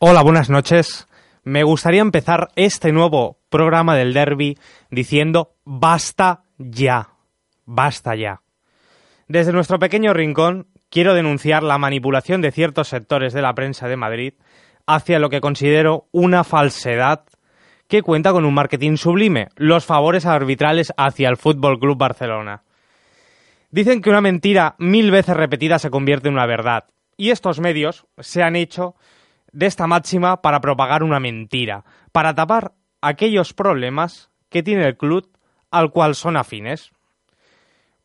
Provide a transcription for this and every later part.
Hola, buenas noches. Me gustaría empezar este nuevo programa del derby diciendo basta ya. Basta ya. Desde nuestro pequeño rincón quiero denunciar la manipulación de ciertos sectores de la prensa de Madrid hacia lo que considero una falsedad que cuenta con un marketing sublime, los favores arbitrales hacia el Fútbol Club Barcelona. Dicen que una mentira mil veces repetida se convierte en una verdad, y estos medios se han hecho de esta máxima para propagar una mentira, para tapar aquellos problemas que tiene el club al cual son afines.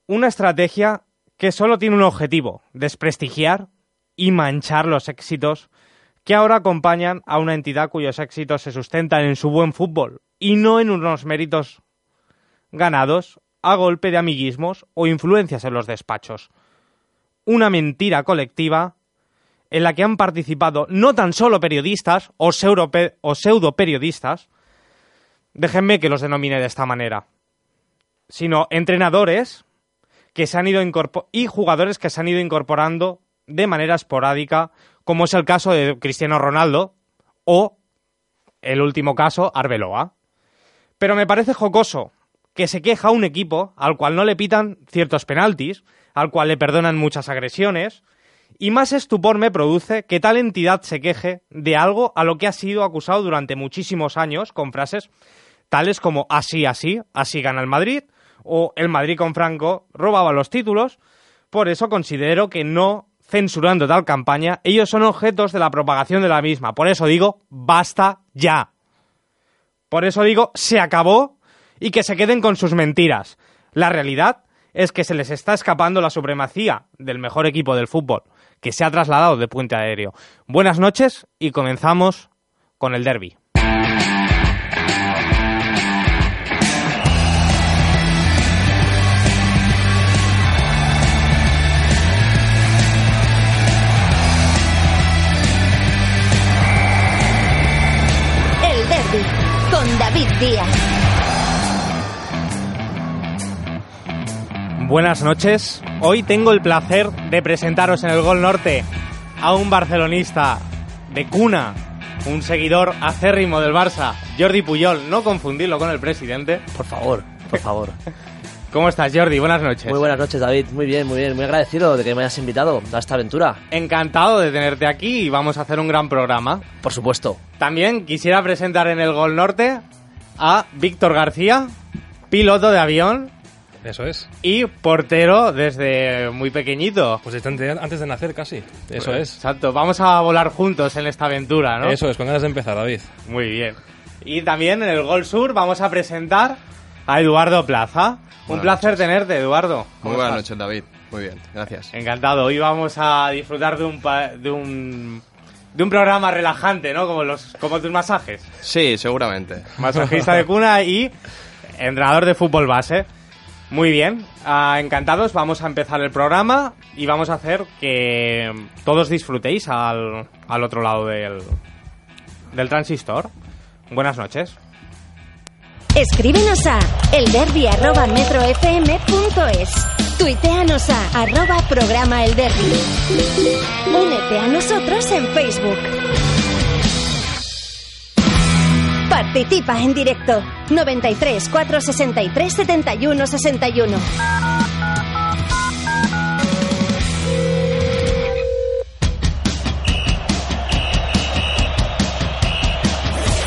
Una estrategia que solo tiene un objetivo, desprestigiar y manchar los éxitos que ahora acompañan a una entidad cuyos éxitos se sustentan en su buen fútbol y no en unos méritos ganados a golpe de amiguismos o influencias en los despachos. Una mentira colectiva en la que han participado no tan solo periodistas o, pseudo periodistas, déjenme que los denomine de esta manera, sino entrenadores que se han ido y jugadores que se han ido incorporando de manera esporádica, como es el caso de Cristiano Ronaldo o el último caso, Arbeloa. Pero me parece jocoso que se queja un equipo al cual no le pitan ciertos penaltis, al cual le perdonan muchas agresiones, y más estupor me produce que tal entidad se queje de algo a lo que ha sido acusado durante muchísimos años con frases tales como así, así, así gana el Madrid, o el Madrid con Franco robaba los títulos. Por eso considero que no censurando tal campaña, ellos son objetos de la propagación de la misma. Por eso digo, basta ya. Por eso digo, se acabó y que se queden con sus mentiras. La realidad es que se les está escapando la supremacía del mejor equipo del fútbol que se ha trasladado de Puente Aéreo. Buenas noches y comenzamos con el derby. Buenas noches. Hoy tengo el placer de presentaros en el Gol Norte a un barcelonista de cuna, un seguidor acérrimo del Barça, Jordi Puyol. No confundirlo con el presidente. Por favor, por favor. ¿Cómo estás, Jordi? Buenas noches. Muy buenas noches, David. Muy bien, muy bien. Muy agradecido de que me hayas invitado a esta aventura. Encantado de tenerte aquí y vamos a hacer un gran programa. Por supuesto. También quisiera presentar en el Gol Norte a Víctor García, piloto de avión eso es. Y portero desde muy pequeñito. Pues antes de nacer casi. Eso pues, es. Exacto. Vamos a volar juntos en esta aventura, ¿no? Eso es, con ganas de empezar, David. Muy bien. Y también en el Gol Sur vamos a presentar a Eduardo Plaza. un placer tenerte, Eduardo. Muy buenas noches, David. Muy bien, gracias. Encantado. Hoy vamos a disfrutar de un, de un de un programa relajante, ¿no? Como los como tus masajes. Sí, seguramente. Masajista de cuna y entrenador de fútbol base. Muy bien, ah, encantados. Vamos a empezar el programa y vamos a hacer que todos disfrutéis al, al otro lado del, del transistor. Buenas noches. Escríbenos a elderby.metrofm.es Tuiteanos a arroba programa el derby. Únete a nosotros en Facebook. Participa en directo. 93 463 71 61.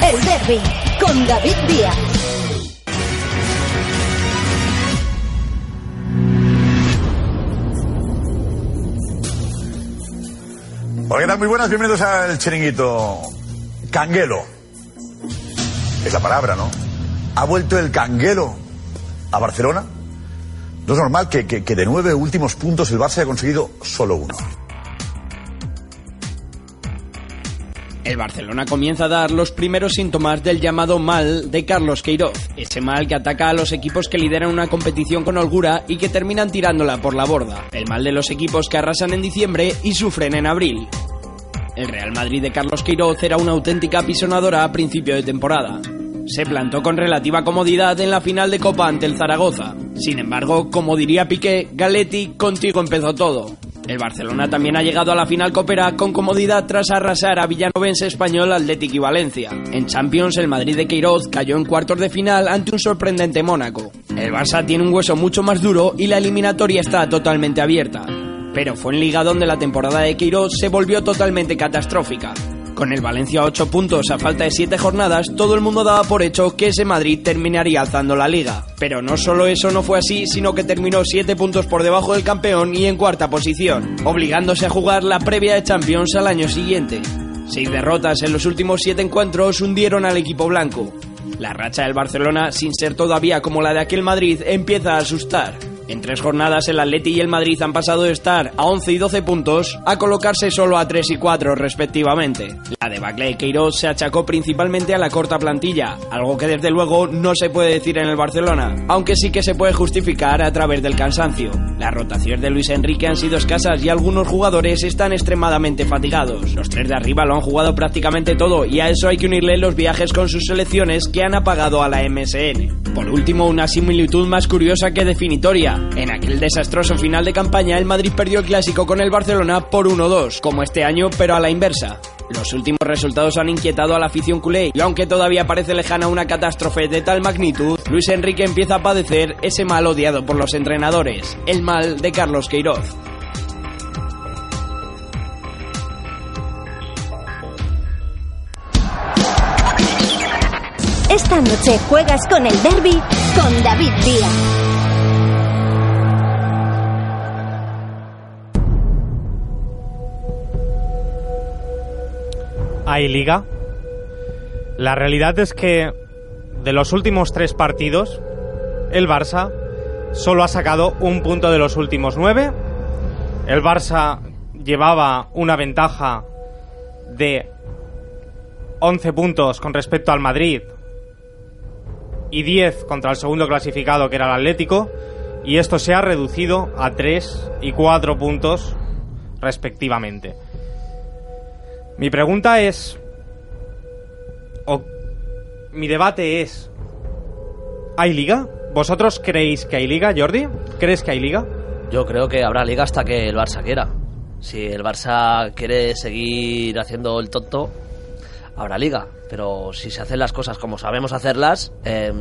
El Derby con David Díaz. Hola, Muy buenas, bienvenidos al chiringuito Canguelo es la palabra, ¿no? ¿Ha vuelto el canguelo a Barcelona? No es normal que, de nueve últimos puntos el Barça haya conseguido solo uno. El Barcelona comienza a dar los primeros síntomas del llamado mal de Carlos Queiroz, ese mal que ataca a los equipos que lideran una competición con holgura y que terminan tirándola por la borda, el mal de los equipos que arrasan en diciembre y sufren en abril. El Real Madrid de Carlos Queiroz era una auténtica pisonadora a principio de temporada. Se plantó con relativa comodidad en la final de Copa ante el Zaragoza. Sin embargo, como diría Piqué, Galetti, contigo empezó todo. El Barcelona también ha llegado a la final copera con comodidad tras arrasar a Villanovense Español, Atlético y Valencia. En Champions, el Madrid de Queiroz cayó en cuartos de final ante un sorprendente Mónaco. El Barça tiene un hueso mucho más duro y la eliminatoria está totalmente abierta. Pero fue en Liga donde la temporada de Queiroz se volvió totalmente catastrófica. Con el Valencia a 8 puntos a falta de 7 jornadas, todo el mundo daba por hecho que ese Madrid terminaría alzando la liga. Pero no solo eso no fue así, sino que terminó 7 puntos por debajo del campeón y en cuarta posición, obligándose a jugar la previa de Champions al año siguiente. Seis derrotas en los últimos 7 encuentros hundieron al equipo blanco. La racha del Barcelona, sin ser todavía como la de aquel Madrid, empieza a asustar. En tres jornadas el Atleti y el Madrid han pasado de estar a 11 y 12 puntos a colocarse solo a 3 y 4 respectivamente. La debacle de Queiroz se achacó principalmente a la corta plantilla, algo que desde luego no se puede decir en el Barcelona, aunque sí que se puede justificar a través del cansancio. Las rotaciones de Luis Enrique han sido escasas y algunos jugadores están extremadamente fatigados. Los tres de arriba lo han jugado prácticamente todo y a eso hay que unirle los viajes con sus selecciones que han apagado a la MSN. Por último, una similitud más curiosa que definitoria. En aquel desastroso final de campaña, el Madrid perdió el clásico con el Barcelona por 1-2, como este año, pero a la inversa. Los últimos resultados han inquietado a la afición culé y aunque todavía parece lejana una catástrofe de tal magnitud, Luis Enrique empieza a padecer ese mal odiado por los entrenadores, el mal de Carlos Queiroz. Esta noche juegas con el derby con David Díaz. Liga. La realidad es que de los últimos tres partidos, el Barça solo ha sacado un punto de los últimos nueve. El Barça llevaba una ventaja de 11 puntos con respecto al Madrid y 10 contra el segundo clasificado que era el Atlético y esto se ha reducido a 3 y 4 puntos respectivamente. Mi pregunta es. O, mi debate es. ¿Hay liga? ¿Vosotros creéis que hay liga, Jordi? ¿Crees que hay liga? Yo creo que habrá liga hasta que el Barça quiera. Si el Barça quiere seguir haciendo el tonto, habrá liga. Pero si se hacen las cosas como sabemos hacerlas, eh,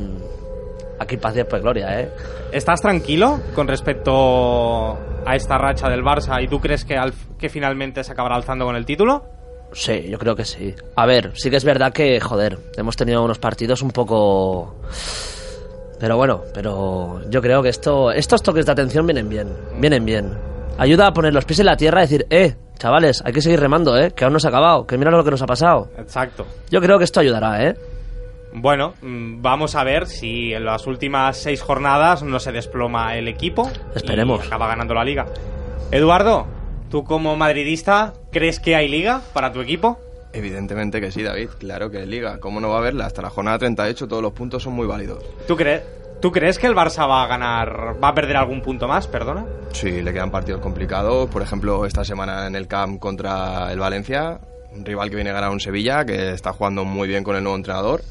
aquí paz y pues gloria, ¿eh? ¿Estás tranquilo con respecto a esta racha del Barça y tú crees que, al, que finalmente se acabará alzando con el título? Sí, yo creo que sí. A ver, sí que es verdad que, joder, hemos tenido unos partidos un poco... Pero bueno, pero yo creo que esto, estos toques de atención vienen bien, vienen bien. Ayuda a poner los pies en la tierra y decir, eh, chavales, hay que seguir remando, eh, que aún no se ha acabado, que mira lo que nos ha pasado. Exacto. Yo creo que esto ayudará, eh. Bueno, mm, vamos a ver si en las últimas seis jornadas no se desploma el equipo. Esperemos. Y acaba ganando la liga. Eduardo, ¿Tú como madridista crees que hay liga para tu equipo? Evidentemente que sí, David. Claro que hay liga. ¿Cómo no va a haberla? Hasta la jornada 38 todos los puntos son muy válidos. ¿Tú, crees? ¿Tú crees que el Barça va a ganar, va a perder algún punto más, perdona? Sí, le quedan partidos complicados. Por ejemplo, esta semana en el Camp contra el Valencia, un rival que viene a ganar un Sevilla, que está jugando muy bien con el nuevo entrenador.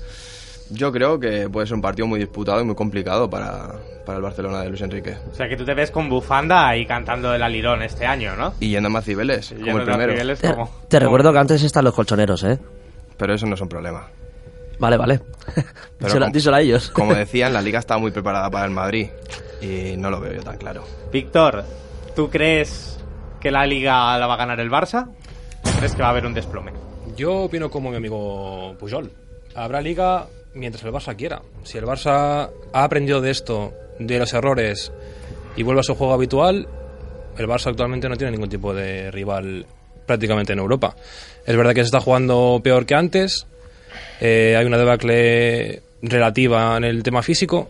Yo creo que puede ser un partido muy disputado y muy complicado para, para el Barcelona de Luis Enrique. O sea, que tú te ves con bufanda y cantando el alirón este año, ¿no? Y yendo a Macibeles, como el primero. te, te recuerdo que antes están los colchoneros, ¿eh? Pero eso no es un problema. Vale, vale. Pero díselo, a ellos. como decían, la liga está muy preparada para el Madrid y no lo veo yo tan claro. Víctor, ¿tú crees que la liga la va a ganar el Barça o crees que va a haber un desplome? Yo opino como mi amigo Pujol. Habrá liga mientras el Barça quiera. Si el Barça ha aprendido de esto, de los errores, y vuelve a su juego habitual, el Barça actualmente no tiene ningún tipo de rival prácticamente en Europa. Es verdad que se está jugando peor que antes, eh, hay una debacle relativa en el tema físico,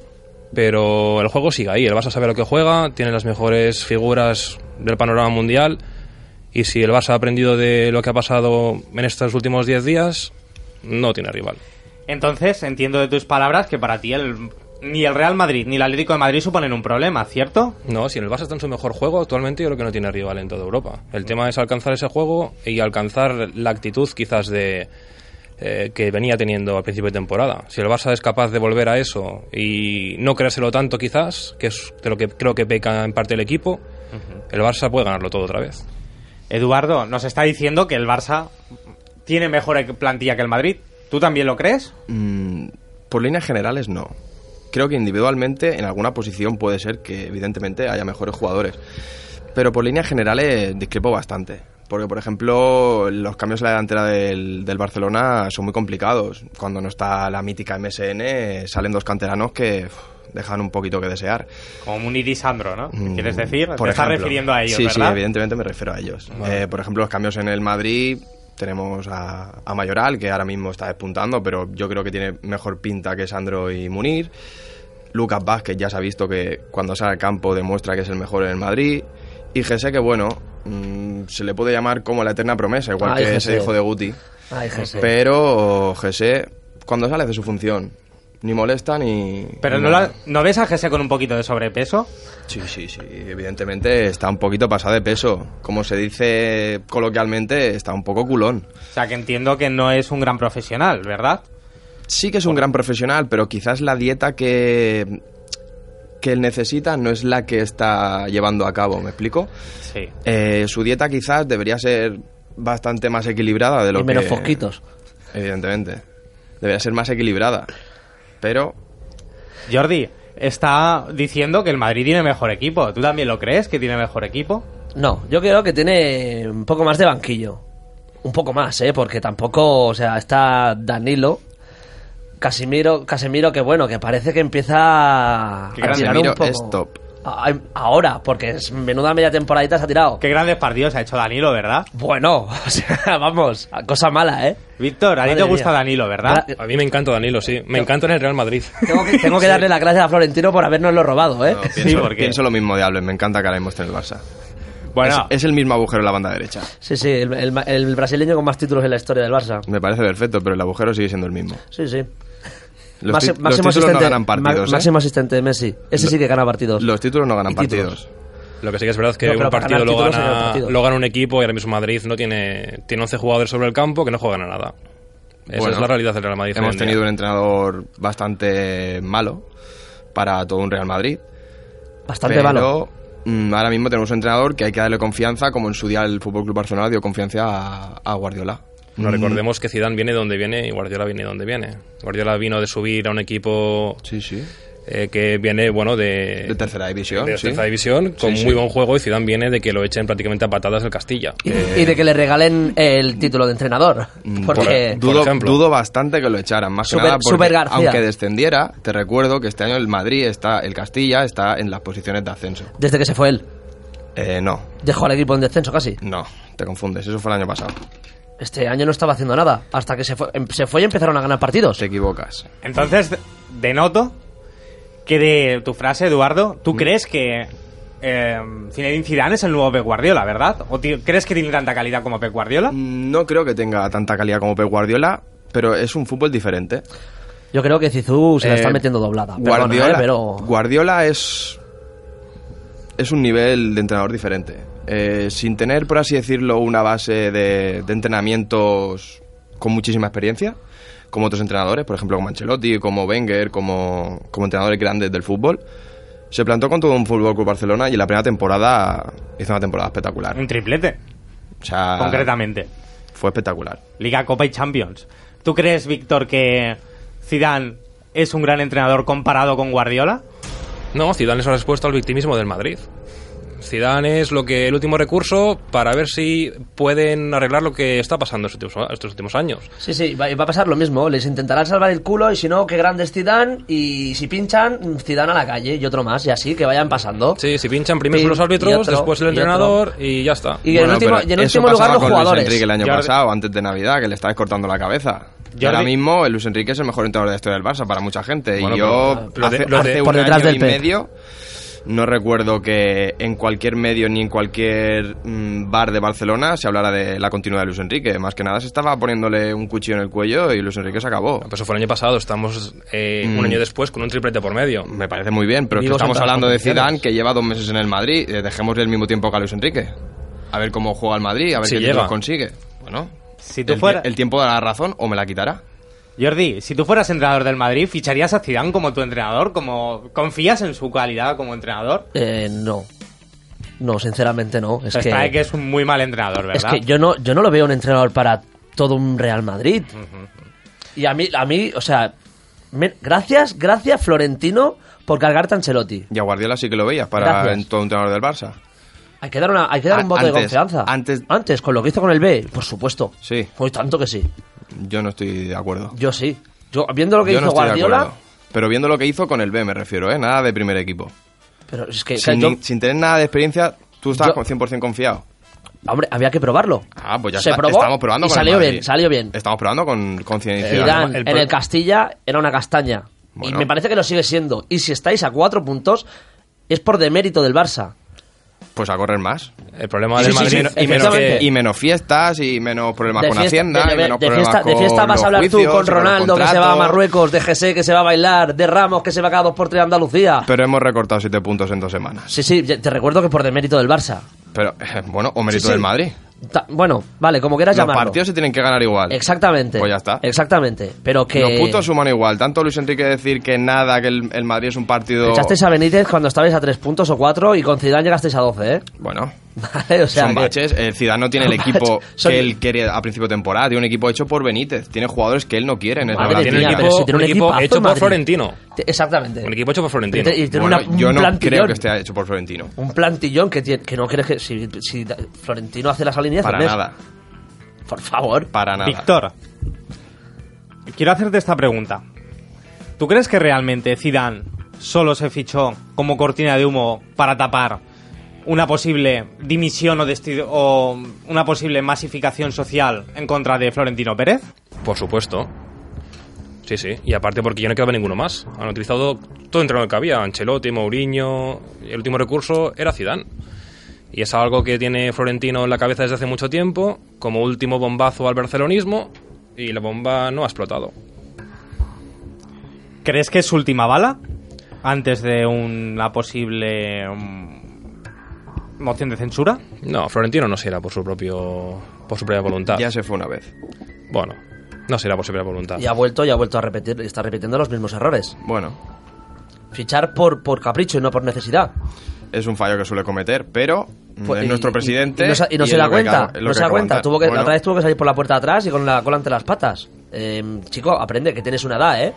pero el juego sigue ahí. El Barça sabe lo que juega, tiene las mejores figuras del panorama mundial Y si el Barça ha aprendido de lo que ha pasado en estos últimos 10 días, no tiene rival. Entonces, entiendo de tus palabras que para ti el, ni el Real Madrid ni el Atlético de Madrid suponen un problema, ¿cierto? No, si el Barça está en su mejor juego, actualmente yo creo que no tiene rival en toda Europa. El tema es alcanzar ese juego y alcanzar la actitud quizás de eh, que venía teniendo al principio de temporada. Si el Barça es capaz de volver a eso y no creérselo tanto quizás, que es de lo que creo que peca en parte el equipo, el Barça puede ganarlo todo otra vez. Eduardo nos está diciendo que el Barça tiene mejor plantilla que el Madrid. ¿Tú también lo crees? Mm, por líneas generales, no. Creo que individualmente en alguna posición puede ser que evidentemente haya mejores jugadores. Pero por líneas generales discrepo bastante. Porque, por ejemplo, los cambios en la delantera del, del Barcelona son muy complicados. Cuando no está la mítica MSN, salen dos canteranos que dejan un poquito que desear. Como Munir y Sandro, ¿no? Mm, ¿Quieres decir? por Te estás refiriendo a ellos, sí, Sí, ¿verdad? evidentemente me refiero a ellos. Eh, por ejemplo, los cambios en el Madrid, tenemos a, a Mayoral, que ahora mismo está despuntando, pero yo creo que tiene mejor pinta que Sandro y Munir. Lucas Vázquez ya se ha visto que cuando sale al campo demuestra que es el mejor en el Madrid. Y Gese, que bueno, mm, se le puede llamar como la eterna promesa, igual Ay, que Gese. se dijo de Guti. Ay, José. Pero Gese, cuando sale hace su función, ni molesta ni... Pero ni ¿no, la- ¿no ves a Gese con un poquito de sobrepeso? Sí, sí, sí. Evidentemente está un poquito pasado de peso. Como se dice coloquialmente, está un poco culón. O sea, que entiendo que no es un gran profesional, ¿verdad? Sí que es un gran profesional, pero quizás la dieta que, que él necesita no es la que está llevando a cabo, ¿me explico? Sí. Eh, su dieta quizás debería ser bastante más equilibrada de lo y menos que... fosquitos. Evidentemente. Debería ser más equilibrada. Pero Jordi, está diciendo que el Madrid tiene mejor equipo. ¿Tú también lo crees que tiene mejor equipo? No, yo creo que tiene un poco más de banquillo. Un poco más, ¿eh? Porque tampoco, o sea, está Danilo, Casimiro, Casemiro, que bueno, que parece que empieza a Que tirar un poco. es top. Ahora, porque es menuda media temporadita se ha tirado. Qué grandes partidos ha hecho Danilo, ¿verdad? Bueno, o sea, vamos, cosa mala, ¿eh? Víctor, a ti te gusta mía. Danilo, ¿verdad? A mí me encanta Danilo, sí. Me encanta en el Real Madrid. Tengo que, tengo que darle las gracias a Florentino por habernoslo robado, ¿eh? no, pienso, porque- pienso lo mismo de Alves. Me encanta que ahora mismo esté en el Barça. Bueno, Es, es el mismo agujero en la banda derecha. Sí, sí, el, el- el brasileño con más títulos en la historia del Barça. Me parece perfecto, pero el agujero sigue siendo el mismo. Sí, sí. Los, Máxi- ti- los títulos no ganan partidos, ma- ¿eh? Máximo asistente de Messi. Ese sí que gana partidos. Los títulos no ganan partidos. Lo que sí que es verdad es que No, un partido lo gana, lo gana un equipo y ahora mismo Madrid no tiene, tiene 11 jugadores sobre el campo que no juegan a nada. Esa Bueno, es la realidad del Real Madrid. Hemos tenido un entrenador bastante malo para todo un Real Madrid. Bastante pero malo. mm, ahora mismo tenemos un entrenador que hay que darle confianza, como en su día el Fútbol Club Barcelona dio confianza a, a Guardiola. No Mm, recordemos que Zidane viene de donde viene y Guardiola viene de donde viene. Guardiola vino de subir a un equipo Sí, sí. eh, que viene, bueno, de, De tercera división. de sí. tercera división, con Sí, muy sí. buen juego y Zidane viene de que lo echen prácticamente a patadas el Castilla. Y, y de que le regalen el título de entrenador. Mm, Porque dudo, ejemplo. dudo bastante que lo echaran, más Super- que nada porque Super García. aunque descendiera, te recuerdo que este año el Madrid está, el Castilla está en las posiciones de ascenso. desde que se fue él, Eh, no, dejó al equipo en descenso casi. no, te confundes, eso fue el año pasado. Este año no estaba haciendo nada. Hasta que se fue, em- se fue y empezaron a ganar partidos. Te equivocas. entonces denoto que de tu frase, Eduardo, Mm. ¿tú crees que eh, Zinedine Zidane es el nuevo Pep Guardiola, verdad? ¿O crees que tiene tanta calidad como Pep Guardiola? No creo que tenga tanta calidad como Pep Guardiola, pero es un fútbol diferente. Yo creo que Zizou se la Eh, está metiendo doblada. Perdona, Guardiola, ¿eh? pero Guardiola es es un nivel de entrenador diferente. Eh, sin tener, por así decirlo, una base de, de entrenamientos con muchísima experiencia, como otros entrenadores, por ejemplo, como Ancelotti, como Wenger, como, como entrenadores grandes del fútbol, se plantó con todo un Fútbol Club Barcelona y en la primera temporada hizo una temporada espectacular. Un triplete, O sea, concretamente. fue espectacular. Liga, Copa y Champions. ¿Tú crees, Víctor, que Zidane es un gran entrenador comparado con Guardiola? No, Zidane es la respuesta al victimismo del Madrid. Zidane es lo que el último recurso para ver si pueden arreglar lo que está pasando estos últimos, estos últimos años. Sí, sí, va, va a pasar lo mismo. Les intentarán salvar el culo y si no, qué grande es Zidane. Y si pinchan, Zidane a la calle y otro más. Y así, que vayan pasando. Sí, si pinchan primero Pin- los árbitros, otro, después el entrenador y ya está. Y en último, y en eso último lugar los con jugadores. Luis Enrique el año pasado, antes de Navidad, que le estabais cortando la cabeza. Y Jordi- ahora mismo el Luis Enrique es el mejor entrenador de la historia del Barça para mucha gente. Bueno, y yo pero lo de- hace, lo de- hace por un detrás año del y Pep. No recuerdo que en cualquier medio ni en cualquier mm, bar de Barcelona se hablara de la continuidad de Luis Enrique. Más que nada se estaba poniéndole un cuchillo en el cuello y Luis Enrique se acabó. Pues eso fue el año pasado, estamos eh, Mm. un año después con un triplete por medio. Me parece muy bien, pero es que estamos hablando de. Zidane que lleva dos meses en el Madrid. Eh, dejémosle el mismo tiempo que a Luis Enrique. A ver cómo juega el Madrid, a ver Si qué llega. consigue. Bueno, Si tú el, fuera- el tiempo da la razón o me la quitará. Jordi, si tú fueras entrenador del Madrid, ¿ficharías a Zidane como tu entrenador? ¿Como ¿Confías en su calidad como entrenador? Eh, no. No, sinceramente no. Es que, que es un muy mal entrenador, es ¿verdad? que yo no, yo no lo veo un entrenador para todo un Real Madrid. Y a mí, a mí, o sea, me- gracias, gracias Florentino por cargarte a Ancelotti. Y a Guardiola sí que lo veías para Gracias. todo un entrenador del Barça. Hay que dar, una, hay que dar A- un voto de confianza. antes- antes, con lo que hizo con el B, por supuesto. Sí, Pues tanto que sí. Yo no estoy de acuerdo. Yo sí. Yo, viendo lo que Yo hizo no estoy de Guardiola, acuerdo. Pero viendo lo que hizo con el B me refiero, ¿eh? Nada de primer equipo. pero es que, Sin, yo- ni- sin tener nada de experiencia, tú estabas Yo- con 100% confiado. hombre, había que probarlo. Ah, pues ya Se está. probó Estamos probando y con el salió Madrid. bien, salió bien. Estamos probando con, con Zinedine Eh, el en el Castilla era una castaña. Bueno. Y me parece que lo sigue siendo. Y si estáis a cuatro puntos, es por demérito del Barça. Pues a correr más. El problema Sí, del sí, Madrid sí, y menos Y menos fiestas, y menos problemas De con fiesta, Hacienda, de- y de- menos de problemas fiesta, de fiesta vas a hablar tú con Ronaldo que se va a. Marruecos, de Gese que se va a bailar, de Ramos que se va cada dos por tres a Andalucía. Pero hemos recortado siete puntos en dos semanas. Sí, sí, te recuerdo que por demérito del Barça. Pero, eh, bueno, o mérito Sí, sí. del Madrid. Ta- bueno, vale, como quieras Los llamarlo. partidos se tienen que ganar igual. Exactamente. Pues ya está. Exactamente. Pero que. Los puntos suman igual. Tanto Luis Enrique decir que nada, que el, el Madrid es un partido... Echasteis a Benítez cuando estabais a tres puntos o cuatro y con Zidane llegasteis a 12, ¿eh? Bueno, Vale, o sea. son que- baches. El Zidane no tiene el equipo. Son- que él quería a principio de temporada. Tiene un equipo hecho por Benítez. Tiene jugadores que él no quiere en el Madre tiene un equipo, si tiene un un equipo hecho por. Florentino. Te- Exactamente. Un equipo hecho por Florentino. Y te- y tiene Bueno, una- un yo no plantillón. creo que esté hecho por Florentino. Un plantillón que, tiene, que no crees que. Si, si Florentino hace las alineaciones. Para nada. Por favor. Para nada. Víctor, quiero hacerte esta pregunta. ¿Tú crees que realmente Zidane solo se fichó como cortina de humo para tapar una posible dimisión o, desti- o una posible masificación social en contra de Florentino Pérez? Por supuesto. Sí, sí. Y aparte porque ya no quedaba ninguno más. Han utilizado todo el entrenador que había. Ancelotti, Mourinho... El último recurso era Zidane. Y es algo que tiene Florentino en la cabeza desde hace mucho tiempo, como último bombazo al barcelonismo, y la bomba no ha explotado. ¿Crees que es su última bala? Antes de una posible mm, moción de censura. No, Florentino no se irá por su propio por su propia voluntad. Ya se fue una vez. Bueno, no se irá por su propia voluntad. Y ha vuelto y ha vuelto a repetir. y Está repitiendo los mismos errores. Bueno, Fichar por, por capricho y no por necesidad. es un fallo que suele cometer, pero Pues, es y- nuestro y- presidente. Y, no se, y no y se es da que cuenta. no se da cuenta. Tuvo que, Bueno, Otra vez tuvo que salir por la puerta de atrás y con la cola entre las patas. Eh, chico, aprende que tienes una edad, ¿eh?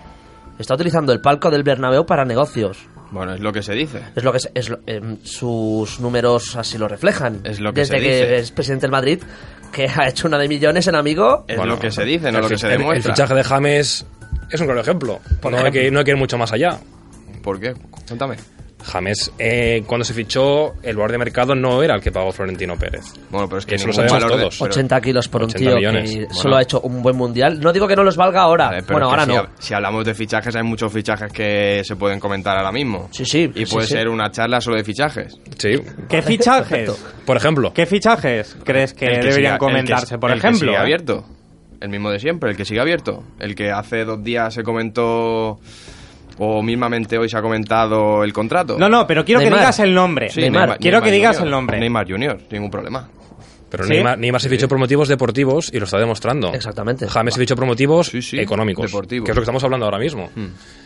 Está utilizando el palco del Bernabéu para negocios. Bueno, es lo que se dice. Es lo que es, es lo- em, sus números así lo reflejan. Es lo que Desde se que dice. es presidente del Madrid, que ha hecho una de millones en amigo. Es Bueno, lo que se dice, no el lo que se el- El, demuestra. fichaje de James es un claro ejemplo. Por no, Hay que, no hay que ir mucho más allá. ¿Por qué? Cuéntame. James, eh, cuando se fichó, el valor de mercado no era el que pagó Florentino Pérez. Bueno, pero es que Eso lo sabemos todos. pero- 80 kilos por un 80 tío millones. que Bueno. solo ha hecho un buen mundial. No digo que no los valga ahora. Vale, bueno, que ahora si, no. si hablamos de fichajes, hay muchos fichajes que se pueden comentar ahora mismo. Sí, sí, Y sí, puede sí. ser una charla solo de fichajes. Sí. ¿Qué fichajes? Por ejemplo, ¿Qué fichajes crees que, deberían siga- el que- comentarse? Por el que ejemplo, sigue ¿eh? abierto. El mismo de siempre, el que sigue abierto. El que hace dos días se comentó, o mismamente hoy se ha comentado el contrato. No, no, pero quiero Neymar. que digas el nombre. Sí, Neymar. Quiero que digas Junior. el nombre. Neymar Junior, ningún problema. pero ¿Sí? Neymar, Neymar se fichó por motivos deportivos y lo está demostrando. Exactamente. James se fichó por motivos Sí, sí, económicos. deportivos. Que es lo que estamos hablando ahora mismo.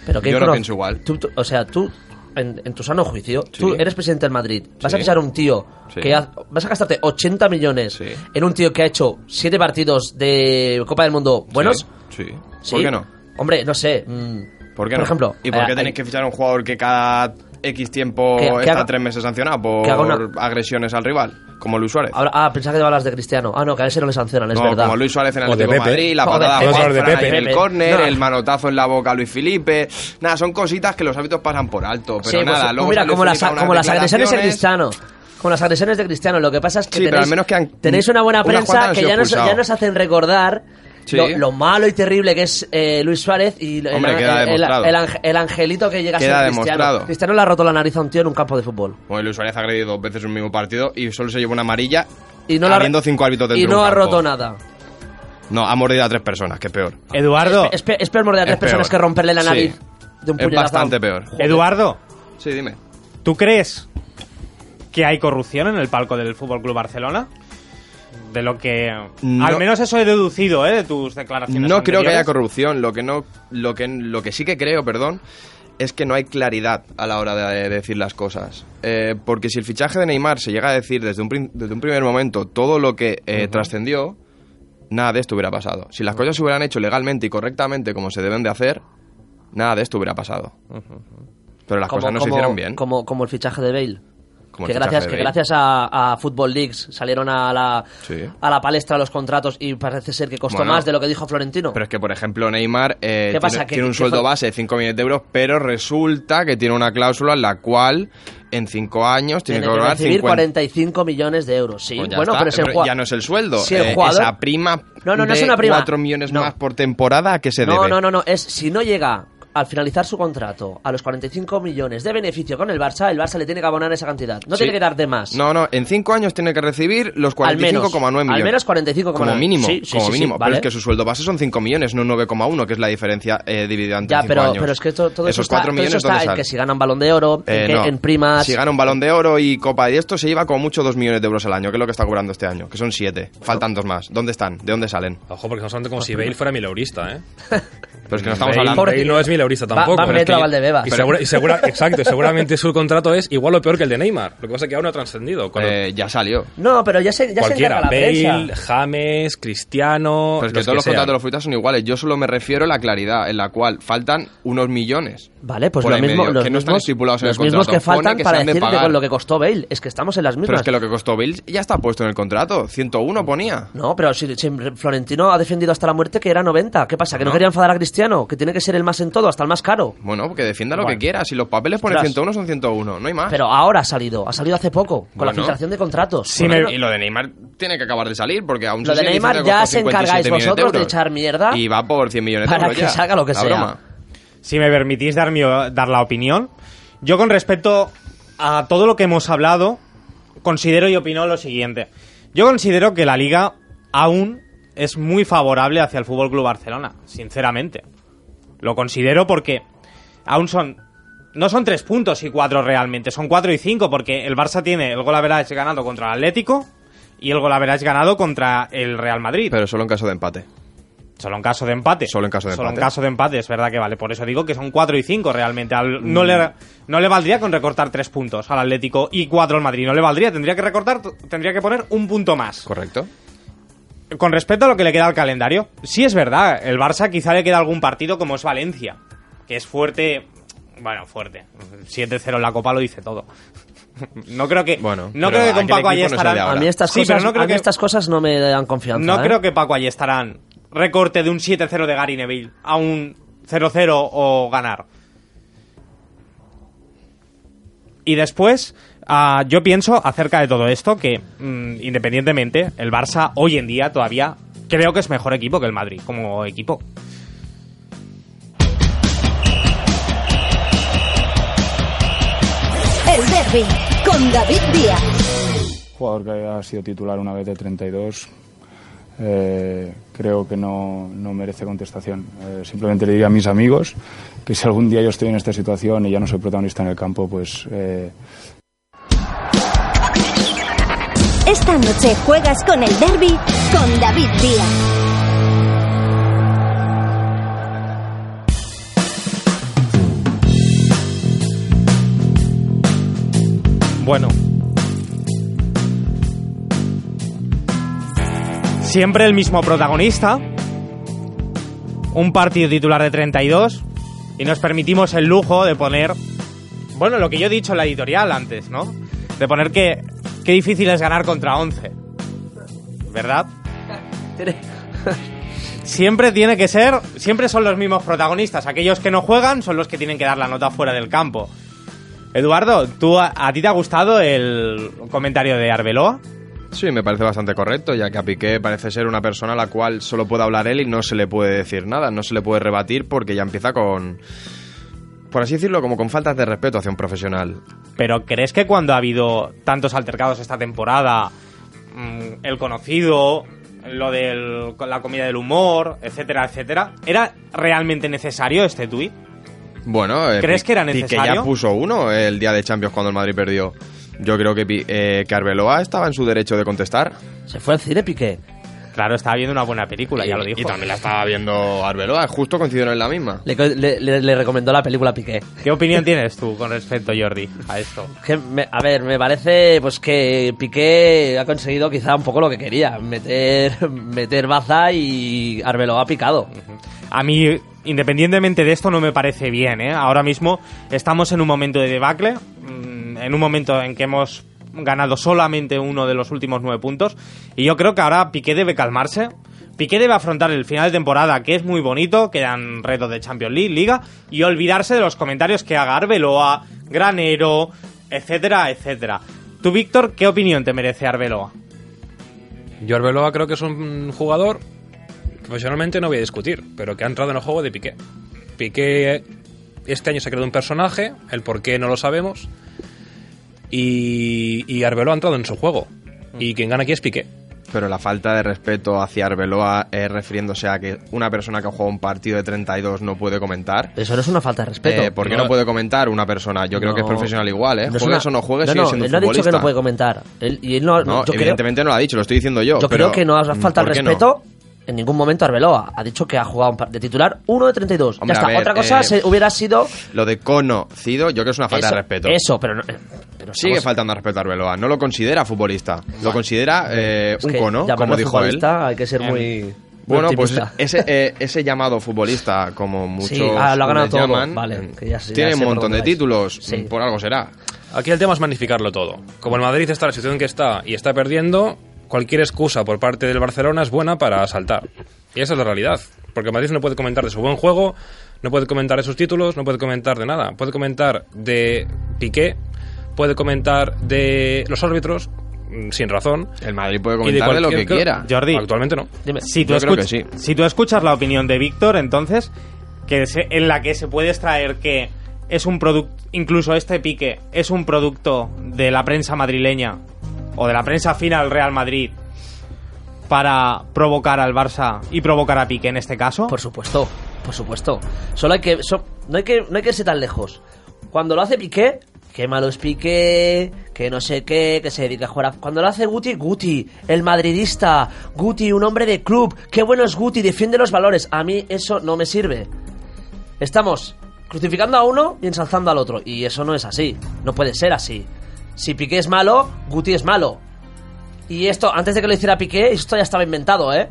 Pero ¿qué Yo no cono- pienso igual. tú- tú- o sea, tú, en, en tu sano juicio, Sí. tú eres presidente del Madrid. Vas a Sí. fichar a un tío Sí. que ha- vas a gastarte 80 millones Sí. en un tío que ha hecho 7 partidos de Copa del Mundo buenos. Sí. sí. Sí. ¿Por qué no? Hombre, no sé. mm, ¿Por qué por no? ejemplo, ¿Y por qué eh, tenéis hay- que fichar a un jugador que cada X tiempo Que- que está haga- tres meses sancionado por una- agresiones al rival? Como Luis Suárez. Ahora, ah, pensaba que hablas de Cristiano. Ah, no, que a ese no le sancionan, es no, verdad. como Luis Suárez en el Atlético de. Madrid, la patada de Pepe. en el córner, No. el manotazo en la boca a Luis Felipe. Nada, son cositas que los hábitos pasan por alto. Pero Sí, pues, nada, pues luego mira, como las, como las agresiones de. Cristiano. Como las agresiones de Cristiano. Lo que pasa es que Sí, pero tenéis, al menos que han- tenéis una buena prensa que ya nos, ya nos hacen recordar Sí. lo, lo malo y terrible que es eh, Luis Suárez y el, Hombre, el- queda el- demostrado. el ange- el angelito que llega a ser Cristiano. demostrado. Cristiano le ha roto la nariz a un tío en un campo de fútbol. Bueno, Luis Suárez ha agredido dos veces en un mismo partido y solo se llevó una amarilla Y no, la- habiendo cinco árbitros dentro y de no un ha roto nada. No, ha mordido a tres personas, que es peor. Eduardo, Es, es peor morder a tres Es personas peor. que romperle la Sí. nariz de un Es puñetazo. bastante peor. Eduardo, Sí, dime. ¿tú crees que hay corrupción en el palco del Fútbol Club Barcelona? De lo que. No. Al menos eso he deducido, ¿eh? De tus declaraciones. No creo que haya corrupción. Lo que no, lo que, lo que sí que creo, perdón, es que no hay claridad a la hora de, decir las cosas. Eh, porque si el fichaje de Neymar se llega a decir desde un, desde un primer momento todo lo que eh, trascendió, nada de esto hubiera pasado. Si las cosas se hubieran hecho legalmente y correctamente como se deben de hacer, nada de esto hubiera pasado. Pero las cosas no se hicieron bien. Como, como el fichaje de Bale. Como que gracias, que gracias a, a Football Leagues salieron a la, Sí. a la palestra los contratos y parece ser que costó Bueno, más de lo que dijo Florentino. Pero es que, por ejemplo, Neymar eh, ¿Qué pasa? tiene, ¿Que- tiene un sueldo base de 5 millones de euros, pero resulta que tiene una cláusula en la cual en 5 años tiene, Tiene que cobrar recibir 50 45 millones de euros. Sí, Pues bueno, está, pero es el pero jua- ya no es el sueldo. Si el Eh, jugador- esa prima No, no, no de es una prima. 4 millones No. más por temporada, ¿a qué se No, debe? no, no, no, es si no llega al finalizar su contrato a los 45 millones de beneficio con el Barça, el Barça le tiene que abonar esa cantidad. No Sí. tiene que dar de más. No, no, en 5 años tiene que recibir los Al menos. 45,9 millones. Al menos 45,9. Como mínimo, Sí, sí, como sí, sí, mínimo. vale. Pero es que su sueldo base son 5 millones, no 9,1, que es la diferencia eh, dividida entre Ya, 5 pero, años. pero es que todo, todo eso Esos está, 4 todo millones, eso está que si ganan balón de oro, en, Eh, que- no. en primas. Si gana un balón de oro y copa y esto, se lleva como mucho 2 millones de euros al año, que es lo que está cobrando este año, que son 7. Faltan dos más. ¿Dónde están? ¿De dónde salen? Ojo, porque estamos hablando como si Bale fuera mileurista, ¿eh? Pero es que no estamos Bale, hablando. Bale no es mileurista tampoco. va pero es metro que- a Valdebebas. Y Pero- segura, y segura- exacto, seguramente su contrato es igual o peor que el de Neymar. Lo que pasa es que aún no ha trascendido. Cuando Eh, ya salió. No, pero ya se, ya se cualquiera, encarga la Bale. James, Cristiano. Pero es que los todos los contratos de los futbolistas son iguales. Yo solo me refiero a la claridad, en la cual faltan unos millones. Vale, pues por lo mismo, medio, los que no están mismos, estipulados en los el mismos contrato. que faltan que para se han de decir de pagar. con lo que costó Bale. Es que estamos en las mismas. Pero es que lo que costó Bale ya está puesto en el contrato. 101 ponía. No, pero si, si Florentino ha defendido hasta la muerte que era 90. ¿Qué pasa? ¿Que no, No. quería enfadar a Cristiano? Que tiene que ser el más en todo, hasta el más caro. Bueno, que defienda lo Bueno. que quiera. Si los papeles ponen Ostras. 101 son 101, no hay más. Pero ahora ha salido, ha salido hace poco, con la filtración de contratos. Sí, Bueno, me- y lo de Neymar tiene que acabar de salir porque aún Lo de Neymar ya se encargáis 57 millones vosotros de echar mierda Y va por 100 millones de para euros que ya. salga lo que La sea. broma. Si me permitís dar, mi- dar la opinión, yo con respecto a todo lo que hemos hablado, considero y opino lo siguiente. Yo considero que la liga aún es muy favorable hacia el Fútbol Club Barcelona, sinceramente. Lo considero porque aún son. No son tres puntos y cuatro realmente, son cuatro y cinco, porque el Barça tiene el gol average ganado contra el Atlético y el gol average ganado contra el Real Madrid. Pero solo en caso de empate. Solo en caso de empate. Solo en caso de Solo empate. en caso de empate, es verdad que vale. Por eso digo que son 4 y 5 realmente. Al- no, le, no le valdría con recortar 3 puntos al Atlético y 4 al Madrid. No le valdría. Tendría que recortar, tendría que poner un punto más. ¿Correcto? Con respecto a lo que le queda al calendario, sí es verdad. El Barça quizá le queda algún partido como es Valencia. Que es fuerte. Bueno, fuerte. 7-0 en la Copa lo dice todo. No creo que. Bueno, no creo que con Paco equipo ahí no es el de estarán. ahora. A mí estas Sí, cosas, pero no creo a mí que- estas cosas no me dan confianza. No ¿eh? creo que Paco estarán recorte de un 7-0 de Gary Neville a un 0-0 o ganar. Y después, ah, yo pienso acerca de todo esto que, mm, independientemente, el Barça hoy en día todavía creo que es mejor equipo que el Madrid como equipo. El derby con David Díaz. jugador que ha sido titular una vez de 32, eh, creo que no, no merece contestación. Eh, simplemente le diría a mis amigos que si algún día yo estoy en esta situación y ya no soy protagonista en el campo, pues eh, Esta noche juegas con el derby con David Díaz. Bueno. Siempre el mismo protagonista. Un partido titular de 32. Y nos permitimos el lujo de poner. Bueno, lo que yo he dicho en la editorial antes, ¿no? De poner que. Qué difícil es ganar contra 11. ¿Verdad? Siempre tiene que ser. Siempre son los mismos protagonistas. Aquellos que no juegan son los que tienen que dar la nota fuera del campo. Eduardo, ¿tú, a, a ti te ha gustado el comentario de Arbeloa? Sí, me parece bastante correcto, ya que a Piqué parece ser una persona a la cual solo puede hablar él y no se le puede decir nada, no se le puede rebatir porque ya empieza con, por así decirlo, como con faltas de respeto hacia un profesional. Pero ¿crees que cuando ha habido tantos altercados esta temporada, mm, el conocido, lo de la comida del humor, etcétera, etcétera, ¿era realmente necesario este tuit? Bueno, eh, ¿Crees que era necesario? ya puso uno el día de Champions cuando el Madrid perdió. Yo creo que, eh, que Arbeloa estaba en su derecho de contestar. Se fue al cine, Piqué. Claro, estaba viendo una buena película, ya lo dijo. Y también la estaba viendo Arbeloa, justo coincidieron en la misma. Le, le- le- le recomendó la película a Piqué. ¿Qué opinión tienes tú con respecto, Jordi, a esto? Que me- a ver, me parece pues que Piqué ha conseguido quizá un poco lo que quería, meter meter baza y Arbeloa ha picado. A mí, independientemente de esto, no me parece bien, ¿eh? Ahora mismo estamos en un momento de debacle, mm, en un momento en que hemos ganado solamente uno de los últimos nueve puntos, y yo creo que ahora Piqué debe calmarse. Piqué debe afrontar el final de temporada, que es muy bonito, quedan retos de Champions League, Liga, y olvidarse de los comentarios que haga Arbeloa, Granero, etcétera, etcétera. Tú, Víctor, ¿qué opinión te merece Arbeloa? Yo Arbeloa creo que es un jugador profesionalmente no voy a discutir, pero que ha entrado en el juego de Piqué. Piqué este año se ha creado un personaje, el por qué no lo sabemos, y, y Arbeloa ha entrado en su juego. Y quien gana aquí es Piqué. Pero la falta de respeto hacia Arbeloa eh, refiriéndose a que una persona que ha jugado un partido de 32 no puede comentar. Eso no es una falta de respeto. Eh, ¿Por qué no, puede comentar una persona? Yo creo que es profesional igual, ¿eh? No es juegues una- o no juegues, no, sigue no, siendo él no ha dicho que futbolista. no puede comentar. Él- y él no, No, yo creo, evidentemente no lo ha dicho, lo estoy diciendo yo. yo pero, creo que no hace falta el respeto en ningún momento Arbeloa. Ha dicho que ha jugado un par- de titular uno de 32. Hombre, ya está. ver, Otra cosa eh, se- hubiera sido Lo de conocido, yo creo que es una falta eso, de respeto. Eso, pero no- pero Sigue estamos- faltando respeto a Arbeloa. No lo considera futbolista. Lo considera eh, un cono, como dijo él. Hay que ser muy. Bueno, pues ese, eh, ese llamado futbolista, como muchos Sí, ah, lo ha ganado todo. llaman, Vale, eh, que ya ya tiene un montón de vais. títulos, Sí. por algo será. Aquí el tema es magnificarlo todo. Como el Madrid está en la situación que está y está perdiendo, cualquier excusa por parte del Barcelona es buena para saltar. Y esa es la realidad. Porque Madrid no puede comentar de su buen juego, no puede comentar de sus títulos, no puede comentar de nada. Puede comentar de Piqué, puede comentar de los árbitros, mm, sin razón. El Madrid puede comentar de, lo que quiera. Jordi, Actualmente no. Dime. Si tú, Yo creo escuch- que sí. si tú escuchas la opinión de Víctor, entonces, que se- en la que se puede extraer que es un producto, incluso este pique, es un producto de la prensa madrileña o de la prensa fina Real Madrid para provocar al Barça y provocar a Pique en este caso. Por supuesto, por supuesto. Solo hay que, so- no hay que, no hay que irse tan lejos. Cuando lo hace Piqué, qué malo es Piqué, que no sé qué, que se dedica a jugar. a- Cuando lo hace Guti, Guti, el madridista, Guti, un hombre de club, qué bueno es Guti, defiende los valores. A mí eso no me sirve. Estamos crucificando a uno y ensalzando al otro. Y eso no es así. No puede ser así. Si Piqué es malo, Guti es malo. Y esto, antes de que lo hiciera Piqué, esto ya estaba inventado, ¿eh?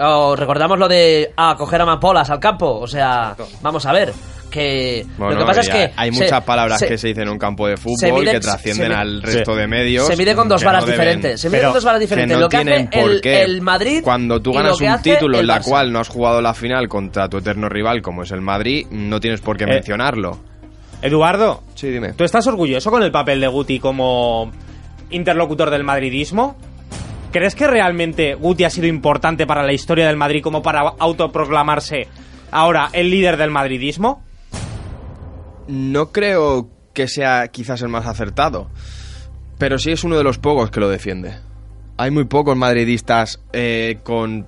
O recordamos lo de ah, coger a Mapolas al campo. O sea, vamos a ver. Que Bueno, lo que pasa es que. hay se- muchas palabras se- que se dicen en un campo de fútbol mide- que trascienden al resto de medios. Se mide con dos varas no diferentes. Se mide Pero con dos varas que diferentes. no lo que tienen hace por el, qué. el Madrid. Cuando tú ganas un título en la cual no has jugado la final contra tu eterno rival como es el Madrid, no tienes por qué Eh, mencionarlo. Eduardo, Sí, dime. ¿tú estás orgulloso con el papel de Guti como interlocutor del madridismo? ¿Crees que realmente Guti ha sido importante para la historia del Madrid como para autoproclamarse ahora el líder del madridismo? No creo que sea quizás el más acertado, pero sí es uno de los pocos que lo defiende. Hay muy pocos madridistas eh, con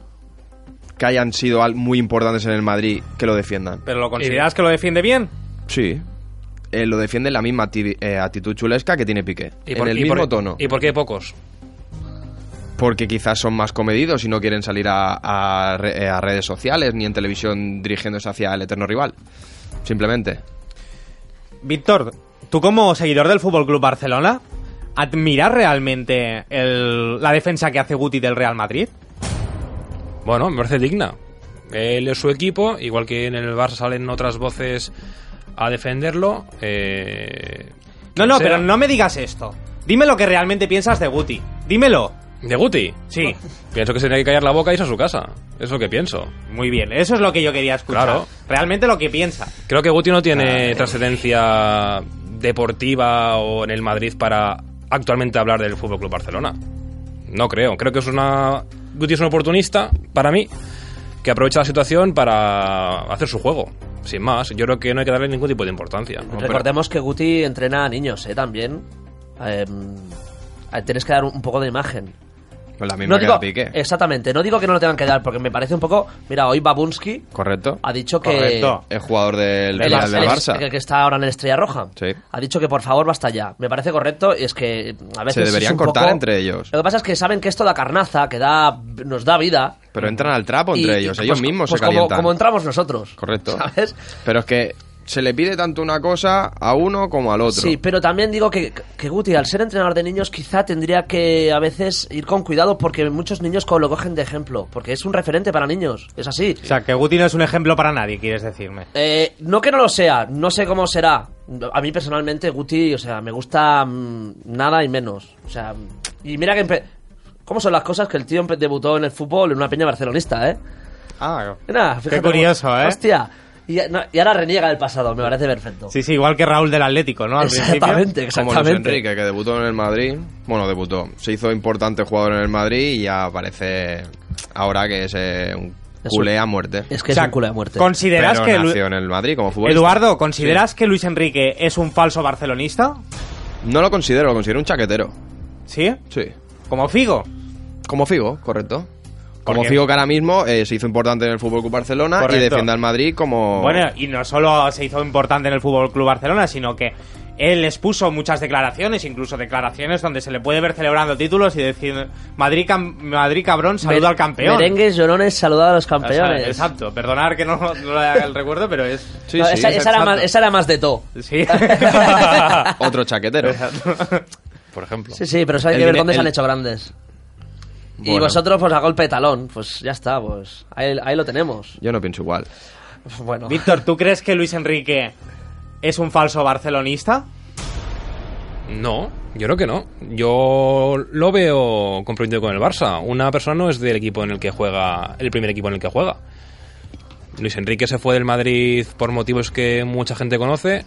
que hayan sido muy importantes en el Madrid que lo defiendan. ¿Pero lo consideras que lo defiende bien? Sí. Eh, lo defiende en la misma ati- eh, actitud chulesca que tiene Piqué. ¿Y en el y mismo tono. ¿Y por qué pocos? Porque quizás son más comedidos y no quieren salir a, a re- eh, a redes sociales ni en televisión dirigiéndose hacia el eterno rival. Simplemente. Víctor, tú como seguidor del Fútbol Club Barcelona, ¿admiras realmente el- la defensa que hace Guti del Real Madrid? Bueno, me parece digna. Él es su equipo, igual que en el Barça salen otras voces a defenderlo. eh, No, no, sea. pero no me digas esto. Dime lo que realmente piensas de Guti. Dímelo. ¿De Guti? Sí. Pienso que se tiene que callar la boca y irse a su casa. Es lo que pienso. Muy bien, eso es lo que yo quería escuchar. Claro. Realmente lo que piensa. Creo que Guti no tiene trascendencia deportiva o en el Madrid para actualmente hablar del Fútbol Club Barcelona. No creo. Creo que es una. Guti es un oportunista, para mí, que aprovecha la situación para hacer su juego. Sin más, yo creo que no hay que darle ningún tipo de importancia. ¿no? Pero- Recordemos que Guti entrena a niños, ¿eh? También. Eh, tienes que dar un poco de imagen. Con la misma No que digo, da Piqué. exactamente, no digo que no lo tengan que dar, porque me parece un poco... Mira, hoy Babunsky Correcto. ha dicho que... Correcto. Es jugador del, El, Real del el- Barça. el que está ahora en el Estrella Roja. Sí. Ha dicho que por favor basta ya. Me parece correcto y es que a veces Se es deberían un cortar poco- entre ellos. Lo que pasa es que saben que esto da carnaza, que da nos da vida. Pero entran al trapo entre y- ellos. y, ellos pues, mismos pues se como, calientan. como entramos nosotros. Correcto. ¿Sabes? Pero es que se le pide tanto una cosa a uno como al otro. Sí, pero también digo que, que Guti, al ser entrenador de niños, quizá tendría que a veces ir con cuidado porque muchos niños lo cogen de ejemplo. Porque es un referente para niños. Es así. O sea, que Guti no es un ejemplo para nadie, quieres decirme. Eh, no que no lo sea, no sé cómo será. A mí personalmente Guti, o sea, me gusta mm, nada y menos. O sea, y mira que... empe- ¿Cómo son las cosas que el tío debutó en el fútbol en una peña barcelonista, eh? Ah, Mira, qué fíjate curioso, cómo- ¿eh? Hostia. Y, no, y ahora reniega del pasado, me parece perfecto. Sí, sí, igual que Raúl del Atlético, ¿no? Al Exactamente, Como Luis exactamente. Enrique, que debutó en el Madrid. Bueno, debutó. Se hizo importante jugador en el Madrid y ya parece ahora que es eh, un culé a muerte. Es que O sea, es un culo de muerte. ¿Consideras Pero que... Lu- nació en el Madrid como futbolista. Eduardo, ¿consideras que Luis Enrique es un falso barcelonista? No lo considero, lo considero un chaquetero. ¿Sí? Sí. ¿Como Figo? Como Figo, correcto. Como Porque- Figo que ahora mismo eh, se hizo importante en el Fútbol Club Barcelona Correcto. y defiende al Madrid como Bueno, y no solo se hizo importante en el Fútbol Club Barcelona, sino que él expuso muchas declaraciones, incluso declaraciones donde se le puede ver celebrando títulos y decir Madrid, cam- Madrid cabrón, saluda Mer- al campeón. Merengues, llorones, saludad a los O sea, campeones. exacto, perdonar que no, no le haga el recuerdo, pero es. Sí, No, sí, esa, esa era más, esa era más de todo. Sí. otro chaquetero. Por ejemplo. Sí, sí, pero eso hay El que ver dónde se han hecho grandes. Y vosotros, pues a golpe de talón. Pues ya está, pues ahí, ahí lo tenemos. Yo no pienso igual. Bueno, Víctor, ¿tú crees que Luis Enrique es un falso barcelonista? No, yo creo que no. Yo lo veo comprometido con el Barça. Una persona no es del equipo en el que juega, el primer equipo en el que juega. Luis Enrique se fue del Madrid por motivos que mucha gente conoce